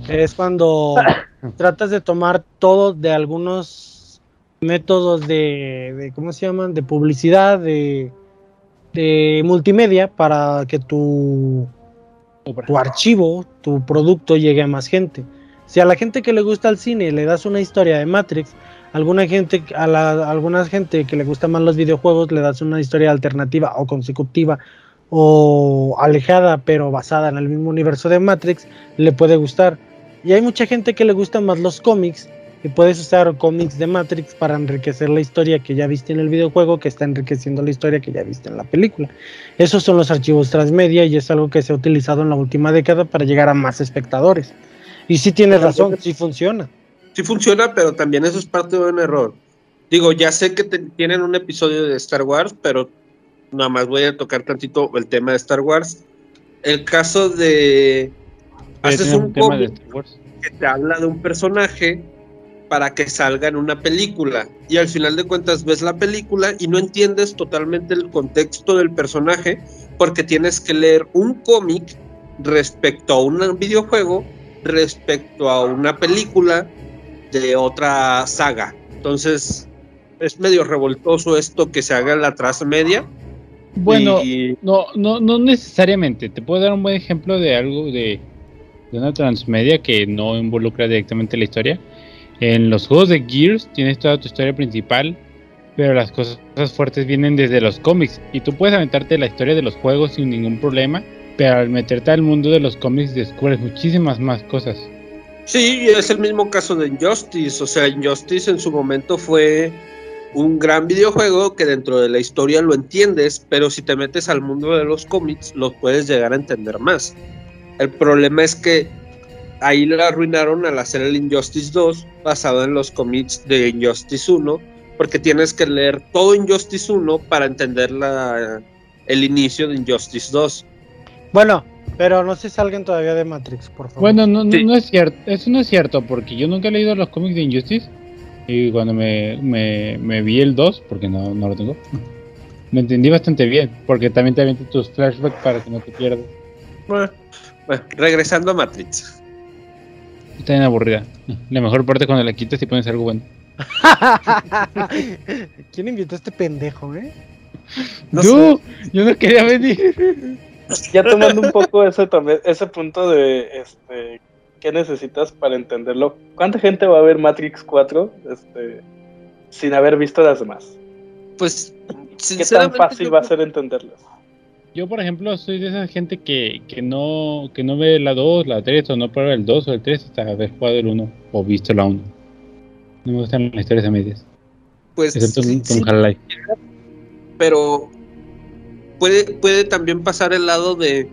Es cuando tratas de tomar todo de algunos métodos de, ¿cómo se llaman? De publicidad, de, de multimedia para que tu, tu archivo, tu producto llegue a más gente. Si a la gente que le gusta el cine le das una historia de Matrix, alguna gente, a, la, alguna gente que le gusta más los videojuegos le das una historia alternativa o consecutiva o alejada pero basada en el mismo universo de Matrix, le puede gustar. Y hay mucha gente que le gustan más los cómics y puedes usar cómics de Matrix para enriquecer la historia que ya viste en el videojuego que está enriqueciendo la historia que ya viste en la película. Esos son los archivos transmedia y es algo que se ha utilizado en la última década para llegar a más espectadores. Y sí tienes razón, sí funciona sí funciona, pero también eso es parte de un error. Digo, ya sé que tienen un episodio de Star Wars, pero nada más voy a tocar tantito el tema de Star Wars. El caso de haces un cómic que te habla de un personaje para que salga en una película y al final de cuentas ves la película y no entiendes totalmente el contexto del personaje porque tienes que leer un cómic respecto a un videojuego, respecto a una película, de otra saga. Entonces, es medio revoltoso esto que se haga en la transmedia. Bueno, no, no, no necesariamente. Te puedo dar un buen ejemplo de algo de, de una transmedia que no involucra directamente la historia. En los juegos de Gears tienes toda tu historia principal, pero las cosas fuertes vienen desde los cómics. Y tú puedes aventarte la historia de los juegos sin ningún problema, pero al meterte al mundo de los cómics descubres muchísimas más cosas. Sí, es el mismo caso de Injustice. O sea, Injustice en su momento fue un gran videojuego que dentro de la historia lo entiendes, pero si te metes al mundo de los cómics, lo puedes llegar a entender más. El problema es que ahí lo arruinaron al hacer el Injustice 2 basado en los cómics de Injustice 1, porque tienes que leer todo Injustice 1 para entender la, el inicio de Injustice 2. Bueno, pero no se salgan todavía de Matrix, por favor. Bueno, no, no, es cierto, eso no es cierto, porque yo nunca he leído los cómics de Injustice. Y cuando me, me, vi el 2, porque no, no, lo tengo, me entendí bastante bien, porque también te avientas tus flashbacks para que no te pierdas. Bueno, regresando a Matrix. Está bien aburrida. La mejor parte es cuando la quitas y pones algo bueno. ¿Quién invitó a este pendejo, eh? No yo no quería venir ya tomando un poco ese, ese punto de este, qué necesitas para entenderlo. ¿Cuánta gente va a ver Matrix 4? Este, sin haber visto las demás? Pues, ¿qué tan fácil va a ser entenderlas? Yo, por ejemplo, soy de esa gente que, que no que no ve la 2, la 3, o no prueba el 2 o el 3 hasta haber jugado el 1 o visto la 1. No me gustan las historias a medias. Pues, excepto sí, con sí, Half-Life. pero puede, puede también pasar el lado de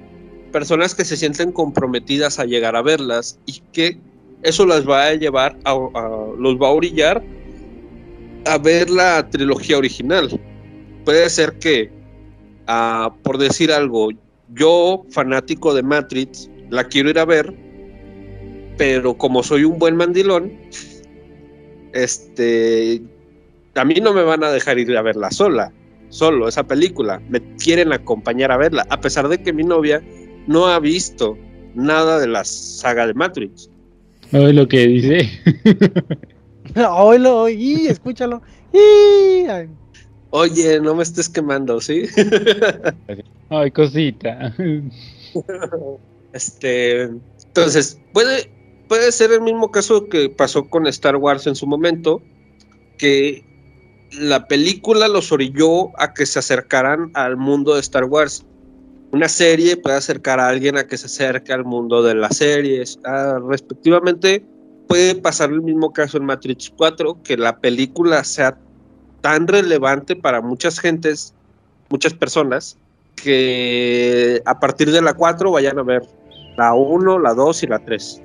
personas que se sienten comprometidas a llegar a verlas y que eso las va a llevar a, a- los va a orillar a ver la trilogía original. Puede ser que, por decir algo, yo, fanático de Matrix, la quiero ir a ver, pero como soy un buen mandilón, este, a mí no me van a dejar ir a verla sola, solo esa película. Me quieren acompañar a verla, a pesar de que mi novia no ha visto nada de la saga de Matrix. Oye, lo que dice. Oílo, y escúchalo. Y, Oye, no me estés quemando, ¿sí? Ay, cosita. Este, entonces, puede, puede ser el mismo caso que pasó con Star Wars en su momento, que la película los orilló a que se acercaran al mundo de Star Wars. Una serie puede acercar a alguien a que se acerque al mundo de las series. Ah, respectivamente, puede pasar el mismo caso en Matrix 4, que la película sea tan relevante para muchas gentes, muchas personas, que a partir de la 4 vayan a ver la 1, la 2 y la 3.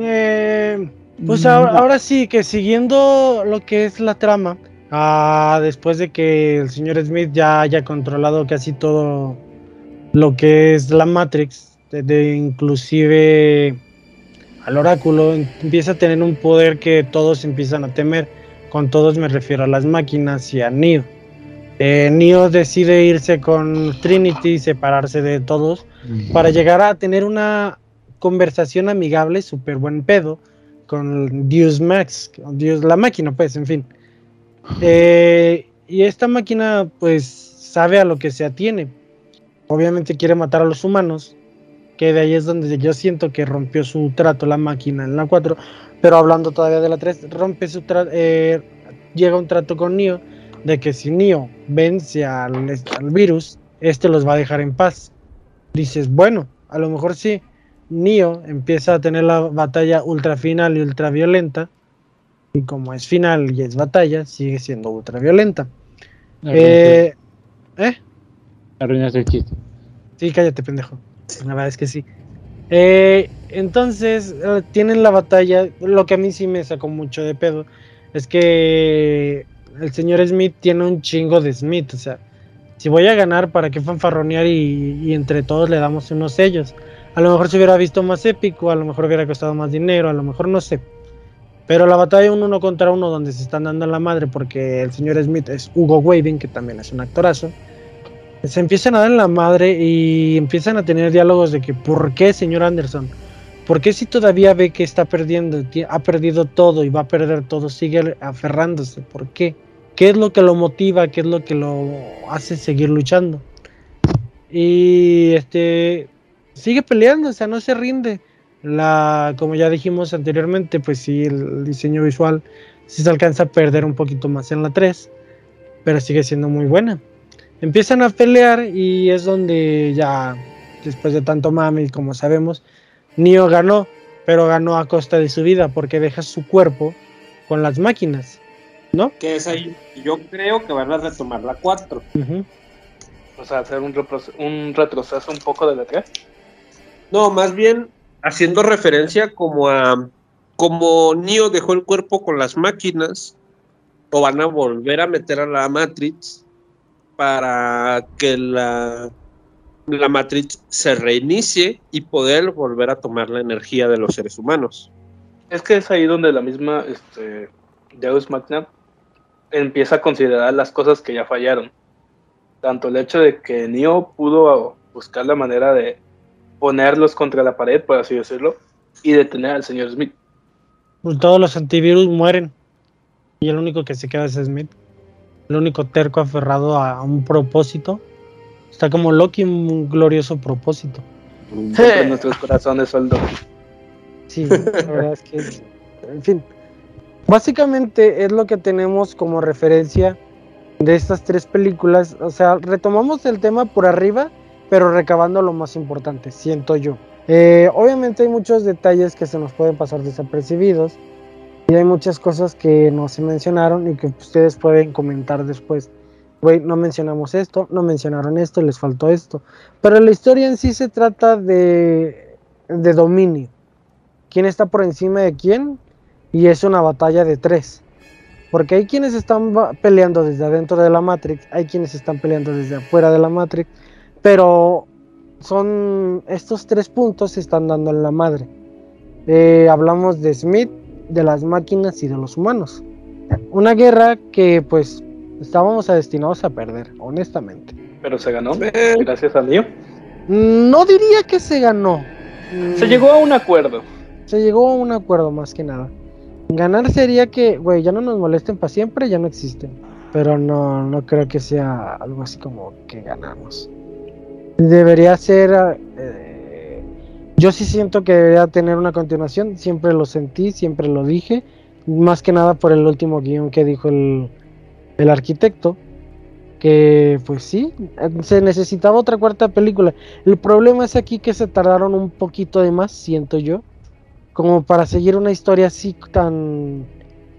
eh, pues ahora, ahora sí, que siguiendo lo que es la trama, ah, después de que el señor Smith ya haya controlado casi todo lo que es la Matrix, de, de inclusive al oráculo, empieza a tener un poder que todos empiezan a temer. Con todos me refiero a las máquinas y a Neo. Eh, Neo decide irse con Trinity y separarse de todos para llegar a tener una conversación amigable, súper buen pedo, con Deus Max, Dios, la máquina, pues, en fin. Eh, y esta máquina, pues, sabe a lo que se atiene. Obviamente quiere matar a los humanos, que de ahí es donde yo siento que rompió su trato la máquina en la 4, pero hablando todavía de la 3, rompe su trato, llega un trato con Neo de que si Neo vence al, al virus, este los va a dejar en paz dices, bueno, a lo mejor sí, Neo empieza a tener la batalla ultra final y ultra violenta, y como es final y es batalla, sigue siendo ultra violenta. Eh, ¿Eh? Arruinaste el chiste. Sí, cállate, pendejo. La verdad es que sí. Eh, entonces, eh, tienen la batalla. Lo que a mí sí me sacó mucho de pedo es que el señor Smith tiene un chingo de Smith. O sea, si voy a ganar, ¿para qué fanfarronear y, y, entre todos le damos unos sellos? A lo mejor se hubiera visto más épico, a lo mejor hubiera costado más dinero, a lo mejor no sé. Pero la batalla un uno contra uno donde se están dando la madre porque el señor Smith es Hugo Weaving, que también es un actorazo. Se empiezan a dar en la madre y empiezan a tener diálogos de que ¿por qué, señor Anderson? ¿Por qué si todavía ve que está perdiendo, ha perdido todo y va a perder todo, sigue aferrándose? ¿Por qué? ¿Qué es lo que lo motiva? ¿Qué es lo que lo hace seguir luchando? Y este sigue peleando, o sea, no se rinde. La, como ya dijimos anteriormente, pues sí, el diseño visual sí se alcanza a perder un poquito más en la 3, pero sigue siendo muy buena. Empiezan a pelear y es donde ya, después de tanto mame, como sabemos, Neo ganó, pero ganó a costa de su vida porque deja su cuerpo con las máquinas, ¿no? Que es ahí, yo creo que van a retomar la 4. Uh -huh. O sea, hacer un, un retroceso un poco de la 3. No, más bien haciendo referencia como a como Neo dejó el cuerpo con las máquinas, o van a volver a meter a la Matrix para que la, la Matrix se reinicie y poder volver a tomar la energía de los seres humanos. Es que es ahí donde la misma este, Deus Magna empieza a considerar las cosas que ya fallaron. Tanto el hecho de que Neo pudo buscar la manera de ponerlos contra la pared, por así decirlo, y detener al señor Smith. Pues todos los antivirus mueren. Y el único que se queda es Smith. El único terco aferrado a un propósito. Está como Loki, un glorioso propósito. En nuestros corazones, Soldo. Sí, la verdad es que. En fin. Básicamente es lo que tenemos como referencia de estas tres películas. O sea, retomamos el tema por arriba, pero recabando lo más importante, siento yo. Eh, obviamente hay muchos detalles que se nos pueden pasar desapercibidos y hay muchas cosas que no se mencionaron y que ustedes pueden comentar después. Güey, no mencionamos esto, no mencionaron esto, les faltó esto. Pero la historia en sí se trata de, de dominio. ¿Quién está por encima de quién? Y es una batalla de tres. Porque hay quienes están peleando desde adentro de la Matrix, hay quienes están peleando desde afuera de la Matrix, pero son estos tres puntos se están dando en la madre. Eh, hablamos de Smith, de las máquinas y de los humanos. Una guerra que pues estábamos destinados a perder, honestamente. Pero se ganó, gracias a Dios. No diría que se ganó. Se llegó a un acuerdo. Se llegó a un acuerdo más que nada. Ganar sería que, güey, ya no nos molesten para siempre, ya no existen. Pero no, no creo que sea algo así como que ganamos. Debería ser... Eh, yo sí siento que debería tener una continuación, siempre lo sentí, siempre lo dije, más que nada por el último guion que dijo el, el arquitecto, que pues sí, se necesitaba otra cuarta película. El problema es aquí que se tardaron un poquito de más, siento yo, como para seguir una historia así tan,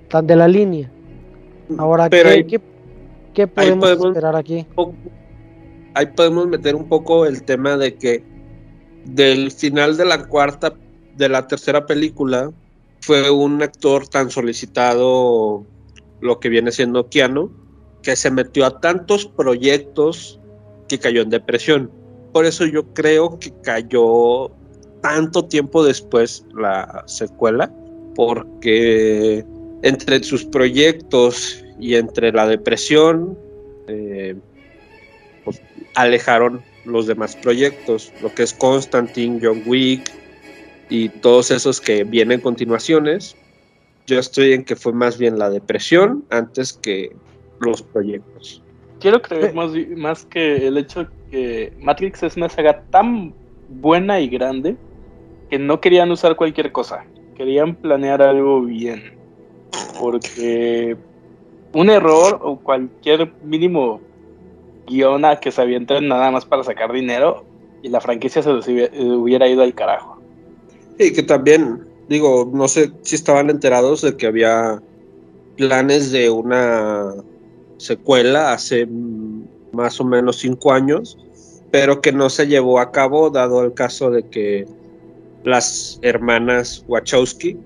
tan de la línea. Ahora, ¿qué, ¿qué, podemos, esperar aquí? ahí podemos meter un poco el tema de que del final de la cuarta, de la tercera película, fue un actor tan solicitado, lo que viene siendo Keanu, que se metió a tantos proyectos que cayó en depresión. Por eso yo creo que cayó tanto tiempo después la secuela, porque entre sus proyectos y entre la depresión, eh, pues, alejaron los demás proyectos, lo que es Constantine, John Wick y todos esos que vienen continuaciones. Yo estoy en que fue más bien la depresión antes que los proyectos. Quiero creer más, más que el hecho que Matrix es una saga tan buena y grande que no querían usar cualquier cosa, querían planear algo bien. Porque un error o cualquier mínimo guiona que se avienten nada más para sacar dinero y la franquicia se hubiera ido al carajo. Y que también, digo, no sé si estaban enterados de que había planes de una secuela hace más o menos cinco años, pero que no se llevó a cabo dado el caso de que las hermanas Wachowski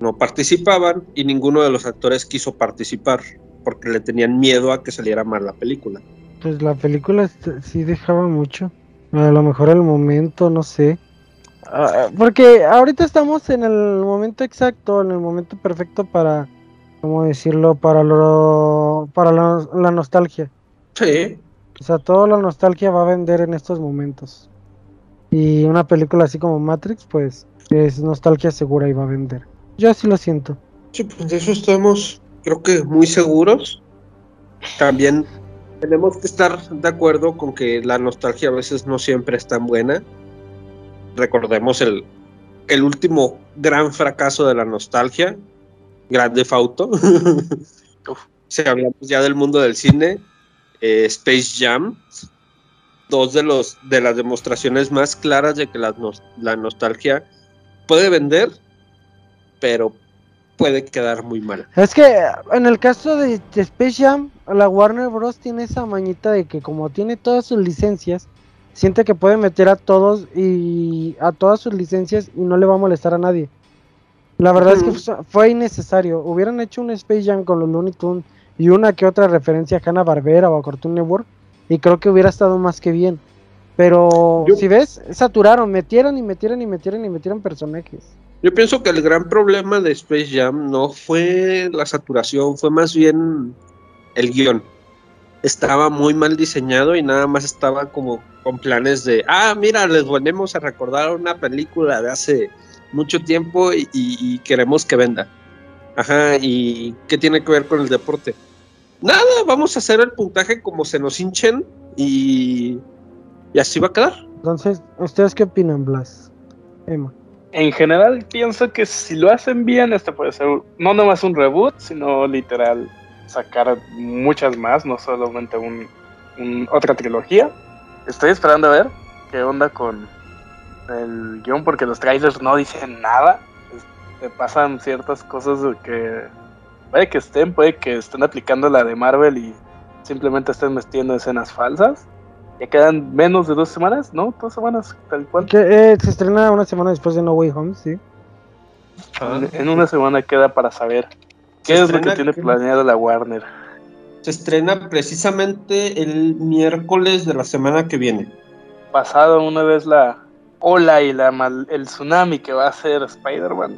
no participaban y ninguno de los actores quiso participar porque le tenían miedo a que saliera mal la película. Pues la película sí dejaba mucho. A lo mejor el momento, no sé. Ah, porque ahorita estamos en el momento exacto, en el momento perfecto para, ¿cómo decirlo? Para lo, para la, la nostalgia. Sí. O sea, toda la nostalgia va a vender en estos momentos. Y una película así como Matrix, pues es nostalgia segura y va a vender. Yo así lo siento. Sí, pues de eso estamos, creo que muy seguros. También tenemos que estar de acuerdo con que la nostalgia a veces no siempre es tan buena. Recordemos el, el último gran fracaso de la nostalgia, Grande Fauto. si hablamos ya del mundo del cine, eh, Space Jam, dos de los de las demostraciones más claras de que la, la nostalgia puede vender, pero puede quedar muy mal. Es que en el caso de, Space Jam, la Warner Bros. tiene esa mañita de que como tiene todas sus licencias, siente que puede meter a todos y a todas sus licencias y no le va a molestar a nadie. La verdad es que fue innecesario. Hubieran hecho un Space Jam con los Looney Tunes y una que otra referencia a Hanna Barbera o a Cartoon Network y creo que hubiera estado más que bien. Pero si ves, saturaron, metieron y metieron y metieron y metieron personajes. Yo pienso que el gran problema de Space Jam no fue la saturación, fue más bien el guion. Estaba muy mal diseñado y nada más estaba como con planes de, ah, mira, les volvemos a recordar una película de hace mucho tiempo y, y queremos que venda. Ajá, ¿y qué tiene que ver con el deporte? nada, vamos a hacer el puntaje como se nos hinchen y, y así va a quedar. Entonces, ¿ustedes qué opinan, Blas? Emma. En general pienso que si lo hacen bien, este puede ser no nomás un reboot, sino literal sacar muchas más, no solamente un, otra trilogía. Estoy esperando a ver qué onda con el guion, porque los trailers no dicen nada. Te pasan ciertas cosas que puede que estén, puede que estén aplicando la de Marvel y simplemente estén metiendo escenas falsas. Ya quedan menos de dos semanas, ¿no? Dos semanas, tal cual. Que, eh, se estrena una semana después de No Way Home, sí. en una semana queda para saber qué es lo que tiene planeado la Warner. Se estrena precisamente el miércoles de la semana que viene. Pasado una vez la ola y la el tsunami que va a ser Spider-Man,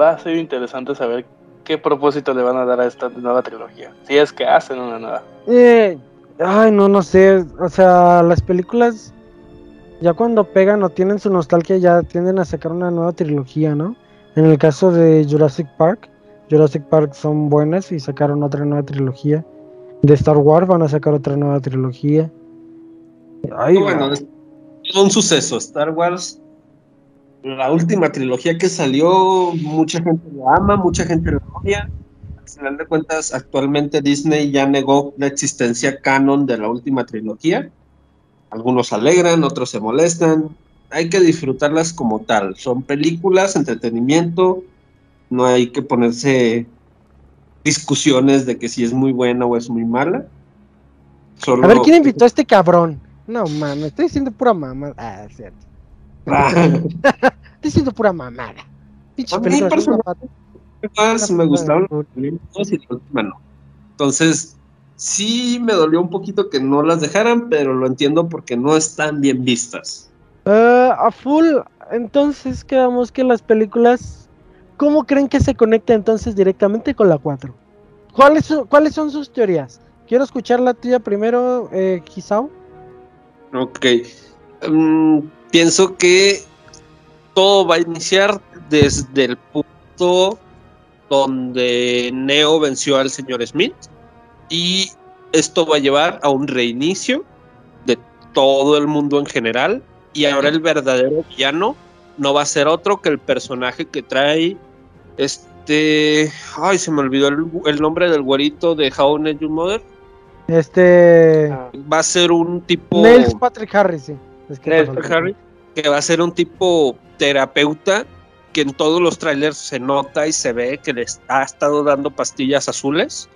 va a ser interesante saber qué propósito le van a dar a esta nueva trilogía. Si es que hacen una nueva. Eh, ay, no, no sé. O sea, las películas ya cuando pegan o tienen su nostalgia ya tienden a sacar una nueva trilogía, ¿no? En el caso de Jurassic Park, Jurassic Park son buenas y sacaron otra nueva trilogía. De Star Wars van a sacar otra nueva trilogía. Ay, bueno, es un suceso. Star Wars la última trilogía que salió, mucha gente la ama, mucha gente la odia. Al final de cuentas, actualmente Disney ya negó la existencia canon de la última trilogía. Algunos alegran, otros se molestan. Hay que disfrutarlas como tal. Son películas, entretenimiento. No hay que ponerse discusiones de que si es muy buena o es muy mala. A ver, ¿quién invitó a este cabrón? No mames, estoy diciendo pura mamá. Ah, cierto. Estoy diciendo pura mamada. Pinche más me gustaron los y Entonces, sí me dolió un poquito que no las dejaran, pero lo entiendo porque no están bien vistas. Uh, a full, entonces quedamos que las películas, ¿cómo creen que se conecta entonces directamente con la 4? ¿Cuáles, ¿Cuáles son sus teorías? Quiero escuchar la tuya primero, eh. Ok. Um, pienso que todo va a iniciar desde el punto donde Neo venció al señor Smith y esto va a llevar a un reinicio de todo el mundo en general y ahora el verdadero villano no va a ser otro que el personaje que trae este ay se me olvidó el, nombre del güerito de How I Your Mother. Este va a ser un tipo Neil Patrick Harris sí. Que va a ser un tipo terapeuta que en todos los trailers se nota y se ve que les ha estado dando pastillas azules.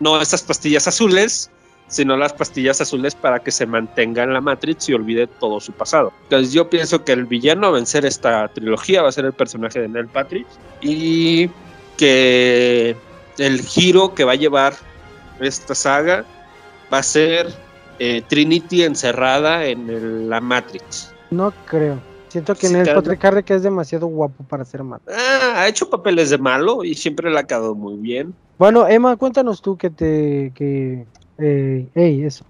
No esas pastillas azules, sino las pastillas azules para que se mantenga en la Matrix y olvide todo su pasado. Entonces yo pienso que el villano a vencer esta trilogía va a ser el personaje de Neil Patrick y que el giro que va a llevar esta saga va a ser eh, Trinity encerrada en la Matrix. No creo. Siento que en el Patrick que es demasiado guapo para ser malo. Ah, ha hecho papeles de malo y siempre le ha quedado muy bien. Bueno, Emma, cuéntanos tú que te. que. Eh, eso.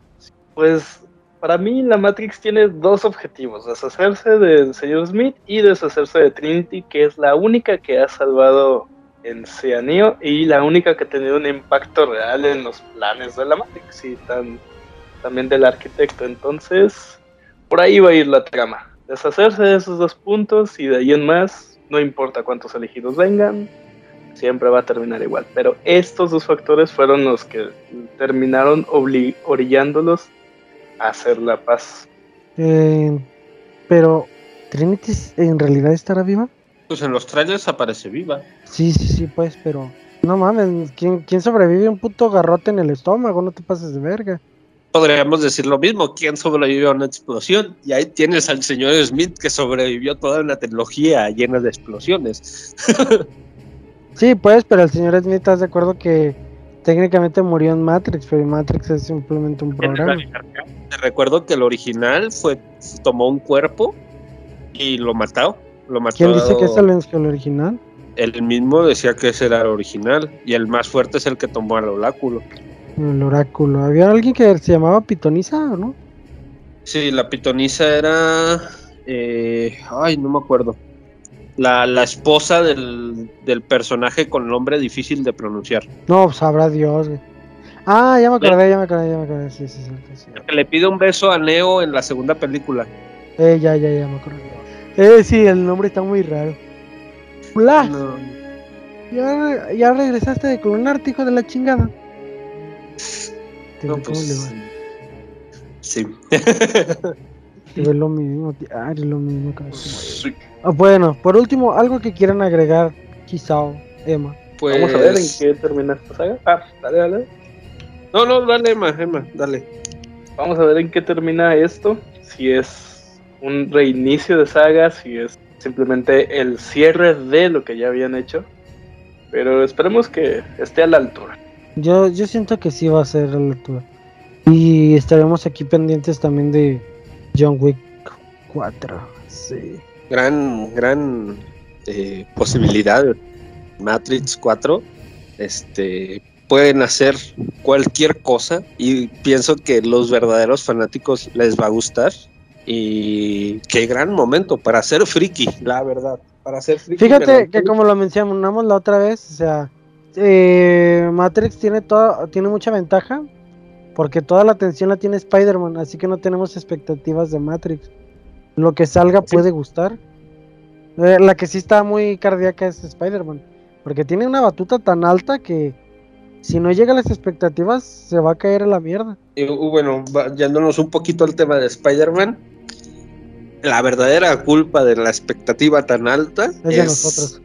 Pues para mí la Matrix tiene dos objetivos: deshacerse del señor Smith y deshacerse de Trinity, que es la única que ha salvado en Cianeo y la única que ha tenido un impacto real en los planes de la Matrix y también del arquitecto. Entonces, por ahí va a ir la trama. Deshacerse de esos dos puntos y de ahí en más, no importa cuántos elegidos vengan, siempre va a terminar igual. Pero estos dos factores fueron los que terminaron orillándolos a hacer la paz. Eh, pero, ¿Trinity en realidad estará viva? Pues en los trailers aparece viva. Sí, sí, sí, pues, pero... No mames, ¿quién, ¿quién sobrevive a un puto garrote en el estómago? No te pases de verga podríamos decir lo mismo. ¿Quién sobrevivió a una explosión? Y ahí tienes al señor Smith que sobrevivió toda una tecnología llena de explosiones. sí, pues, pero el señor Smith, ¿estás de acuerdo que técnicamente murió en Matrix? Pero Matrix es simplemente un programa. Te recuerdo que el original fue tomó un cuerpo y lo mató. Lo mató ¿Quién dice que es el, original? El mismo decía que ese era el original y el más fuerte es el que tomó al oráculo. El oráculo. ¿Había alguien que se llamaba Pitonisa o no? Sí, la Pitonisa era. Eh, ay, no me acuerdo. La, esposa del, personaje con nombre difícil de pronunciar. No, sabrá Dios. Ah, ya me acordé, ya me acordé, ya me acordé. Sí, sí, sí, Le pide un beso a Neo en la segunda película. Eh, ya, ya, ya me acordé. Eh, sí, el nombre está muy raro. Flash. Ya, ya regresaste con un hijo de la chingada. No, pues, sí. es lo mismo, ah, es lo mismo. Sí. Ah, bueno, por último, algo que quieran agregar, quizá, Emma. Pues... Vamos a ver en qué termina esta saga. Ah, dale, dale. No, no, dale, Emma, Emma, dale. Vamos a ver en qué termina esto. Si es un reinicio de saga, si es simplemente el cierre de lo que ya habían hecho. Pero esperemos que esté a la altura. Yo, yo siento que sí va a ser a la altura. Y estaremos aquí pendientes también de John Wick 4. Sí. Gran, gran eh, posibilidad. Matrix 4. Este pueden hacer cualquier cosa y pienso que los verdaderos fanáticos les va a gustar y qué gran momento para ser friki, la verdad, para ser friki. Fíjate que como lo mencionamos la otra vez, o sea, eh, Matrix tiene todo, tiene mucha ventaja porque toda la atención la tiene Spider-Man, así que no tenemos expectativas de Matrix. Lo que salga puede gustar. Eh, la que sí está muy cardíaca es Spider-Man, porque tiene una batuta tan alta que si no llega a las expectativas se va a caer en la mierda. Y bueno, yéndonos un poquito al tema de Spider-Man, la verdadera culpa de la expectativa tan alta es, de nosotros.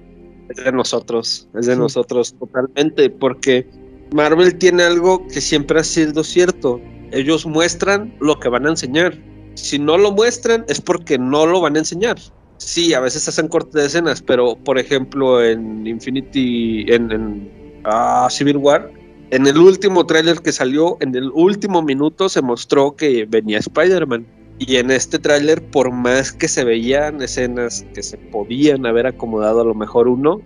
Es de nosotros, es de nosotros totalmente, porque Marvel tiene algo que siempre ha sido cierto. Ellos muestran lo que van a enseñar. Si no lo muestran es porque no lo van a enseñar. Sí, a veces hacen cortes de escenas, pero por ejemplo en Infinity, en, ah, Civil War, en el último tráiler que salió, en el último minuto se mostró que venía Spider-Man. Y en este tráiler, por más que se veían escenas que se podían haber acomodado a lo mejor uno,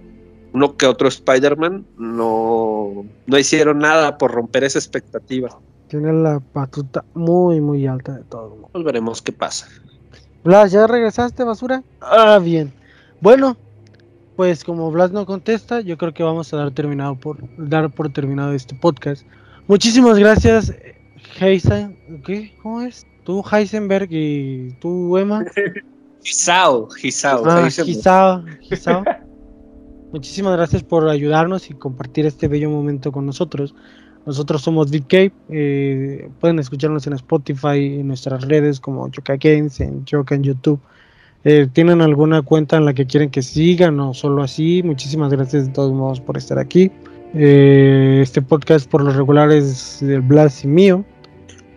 uno que otro Spider-Man no, no hicieron nada por romper esa expectativa. Tiene la patuta muy, muy alta de todo. Pues veremos qué pasa. Blas, ¿ya regresaste, basura? Ah, bien. Bueno, pues como Blas no contesta, yo creo que vamos a dar terminado por dar por terminado este podcast. Muchísimas gracias, Heisen. ¿Qué? ¿Cómo es? Tú, Heisenberg, y tú, Emma. Gisao, Gisao. Ah, Gisao, Gisao. Muchísimas gracias por ayudarnos y compartir este bello momento con nosotros. Nosotros somos BitCape. Eh, pueden escucharnos en Spotify, en nuestras redes como Choca Games, en Choca en YouTube. Eh, ¿Tienen alguna cuenta en la que quieren que sigan o solo así? Muchísimas gracias de todos modos por estar aquí. Eh, este podcast por los regulares del Blas y mío.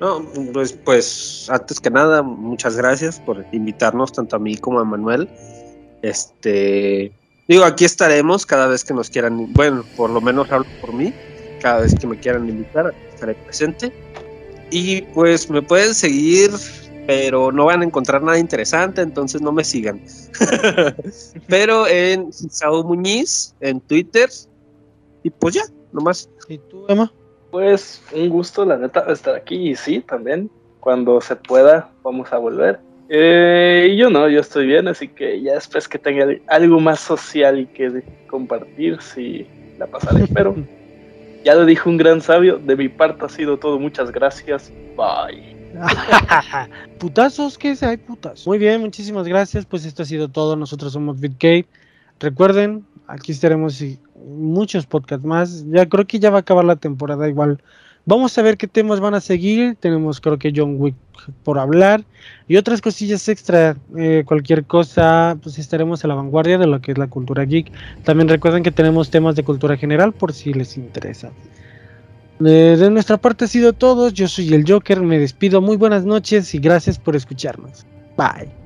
No, pues, pues antes que nada, muchas gracias por invitarnos tanto a mí como a Manuel. Este, Digo, aquí estaremos cada vez que nos quieran, bueno, por lo menos hablo por mí, cada vez que me quieran invitar, estaré presente. Y pues me pueden seguir, pero no van a encontrar nada interesante, entonces no me sigan. pero en Sao Muñiz, en Twitter, y pues ya, nomás. ¿Y tú, Emma? Pues un gusto, la neta, estar aquí y sí, también, cuando se pueda, vamos a volver. Eh, yo no, yo estoy bien, así que ya después que tenga algo más social y que compartir, sí la pasaré. Pero ya lo dijo un gran sabio, de mi parte ha sido todo, muchas gracias, bye. putazos, que hay putazos. Muy bien, muchísimas gracias. Pues esto ha sido todo. Nosotros somos BitGate. Recuerden, aquí estaremos muchos podcasts más. Ya creo que ya va a acabar la temporada igual Vamos a ver qué temas van a seguir. Tenemos creo que John Wick por hablar y otras cosillas extra. Eh, cualquier cosa, pues estaremos a la vanguardia de lo que es la cultura geek. También recuerden que tenemos temas de cultura general por si les interesa. Eh, de nuestra parte ha sido todo. Yo soy el Joker. Me despido. Muy buenas noches y gracias por escucharnos. Bye.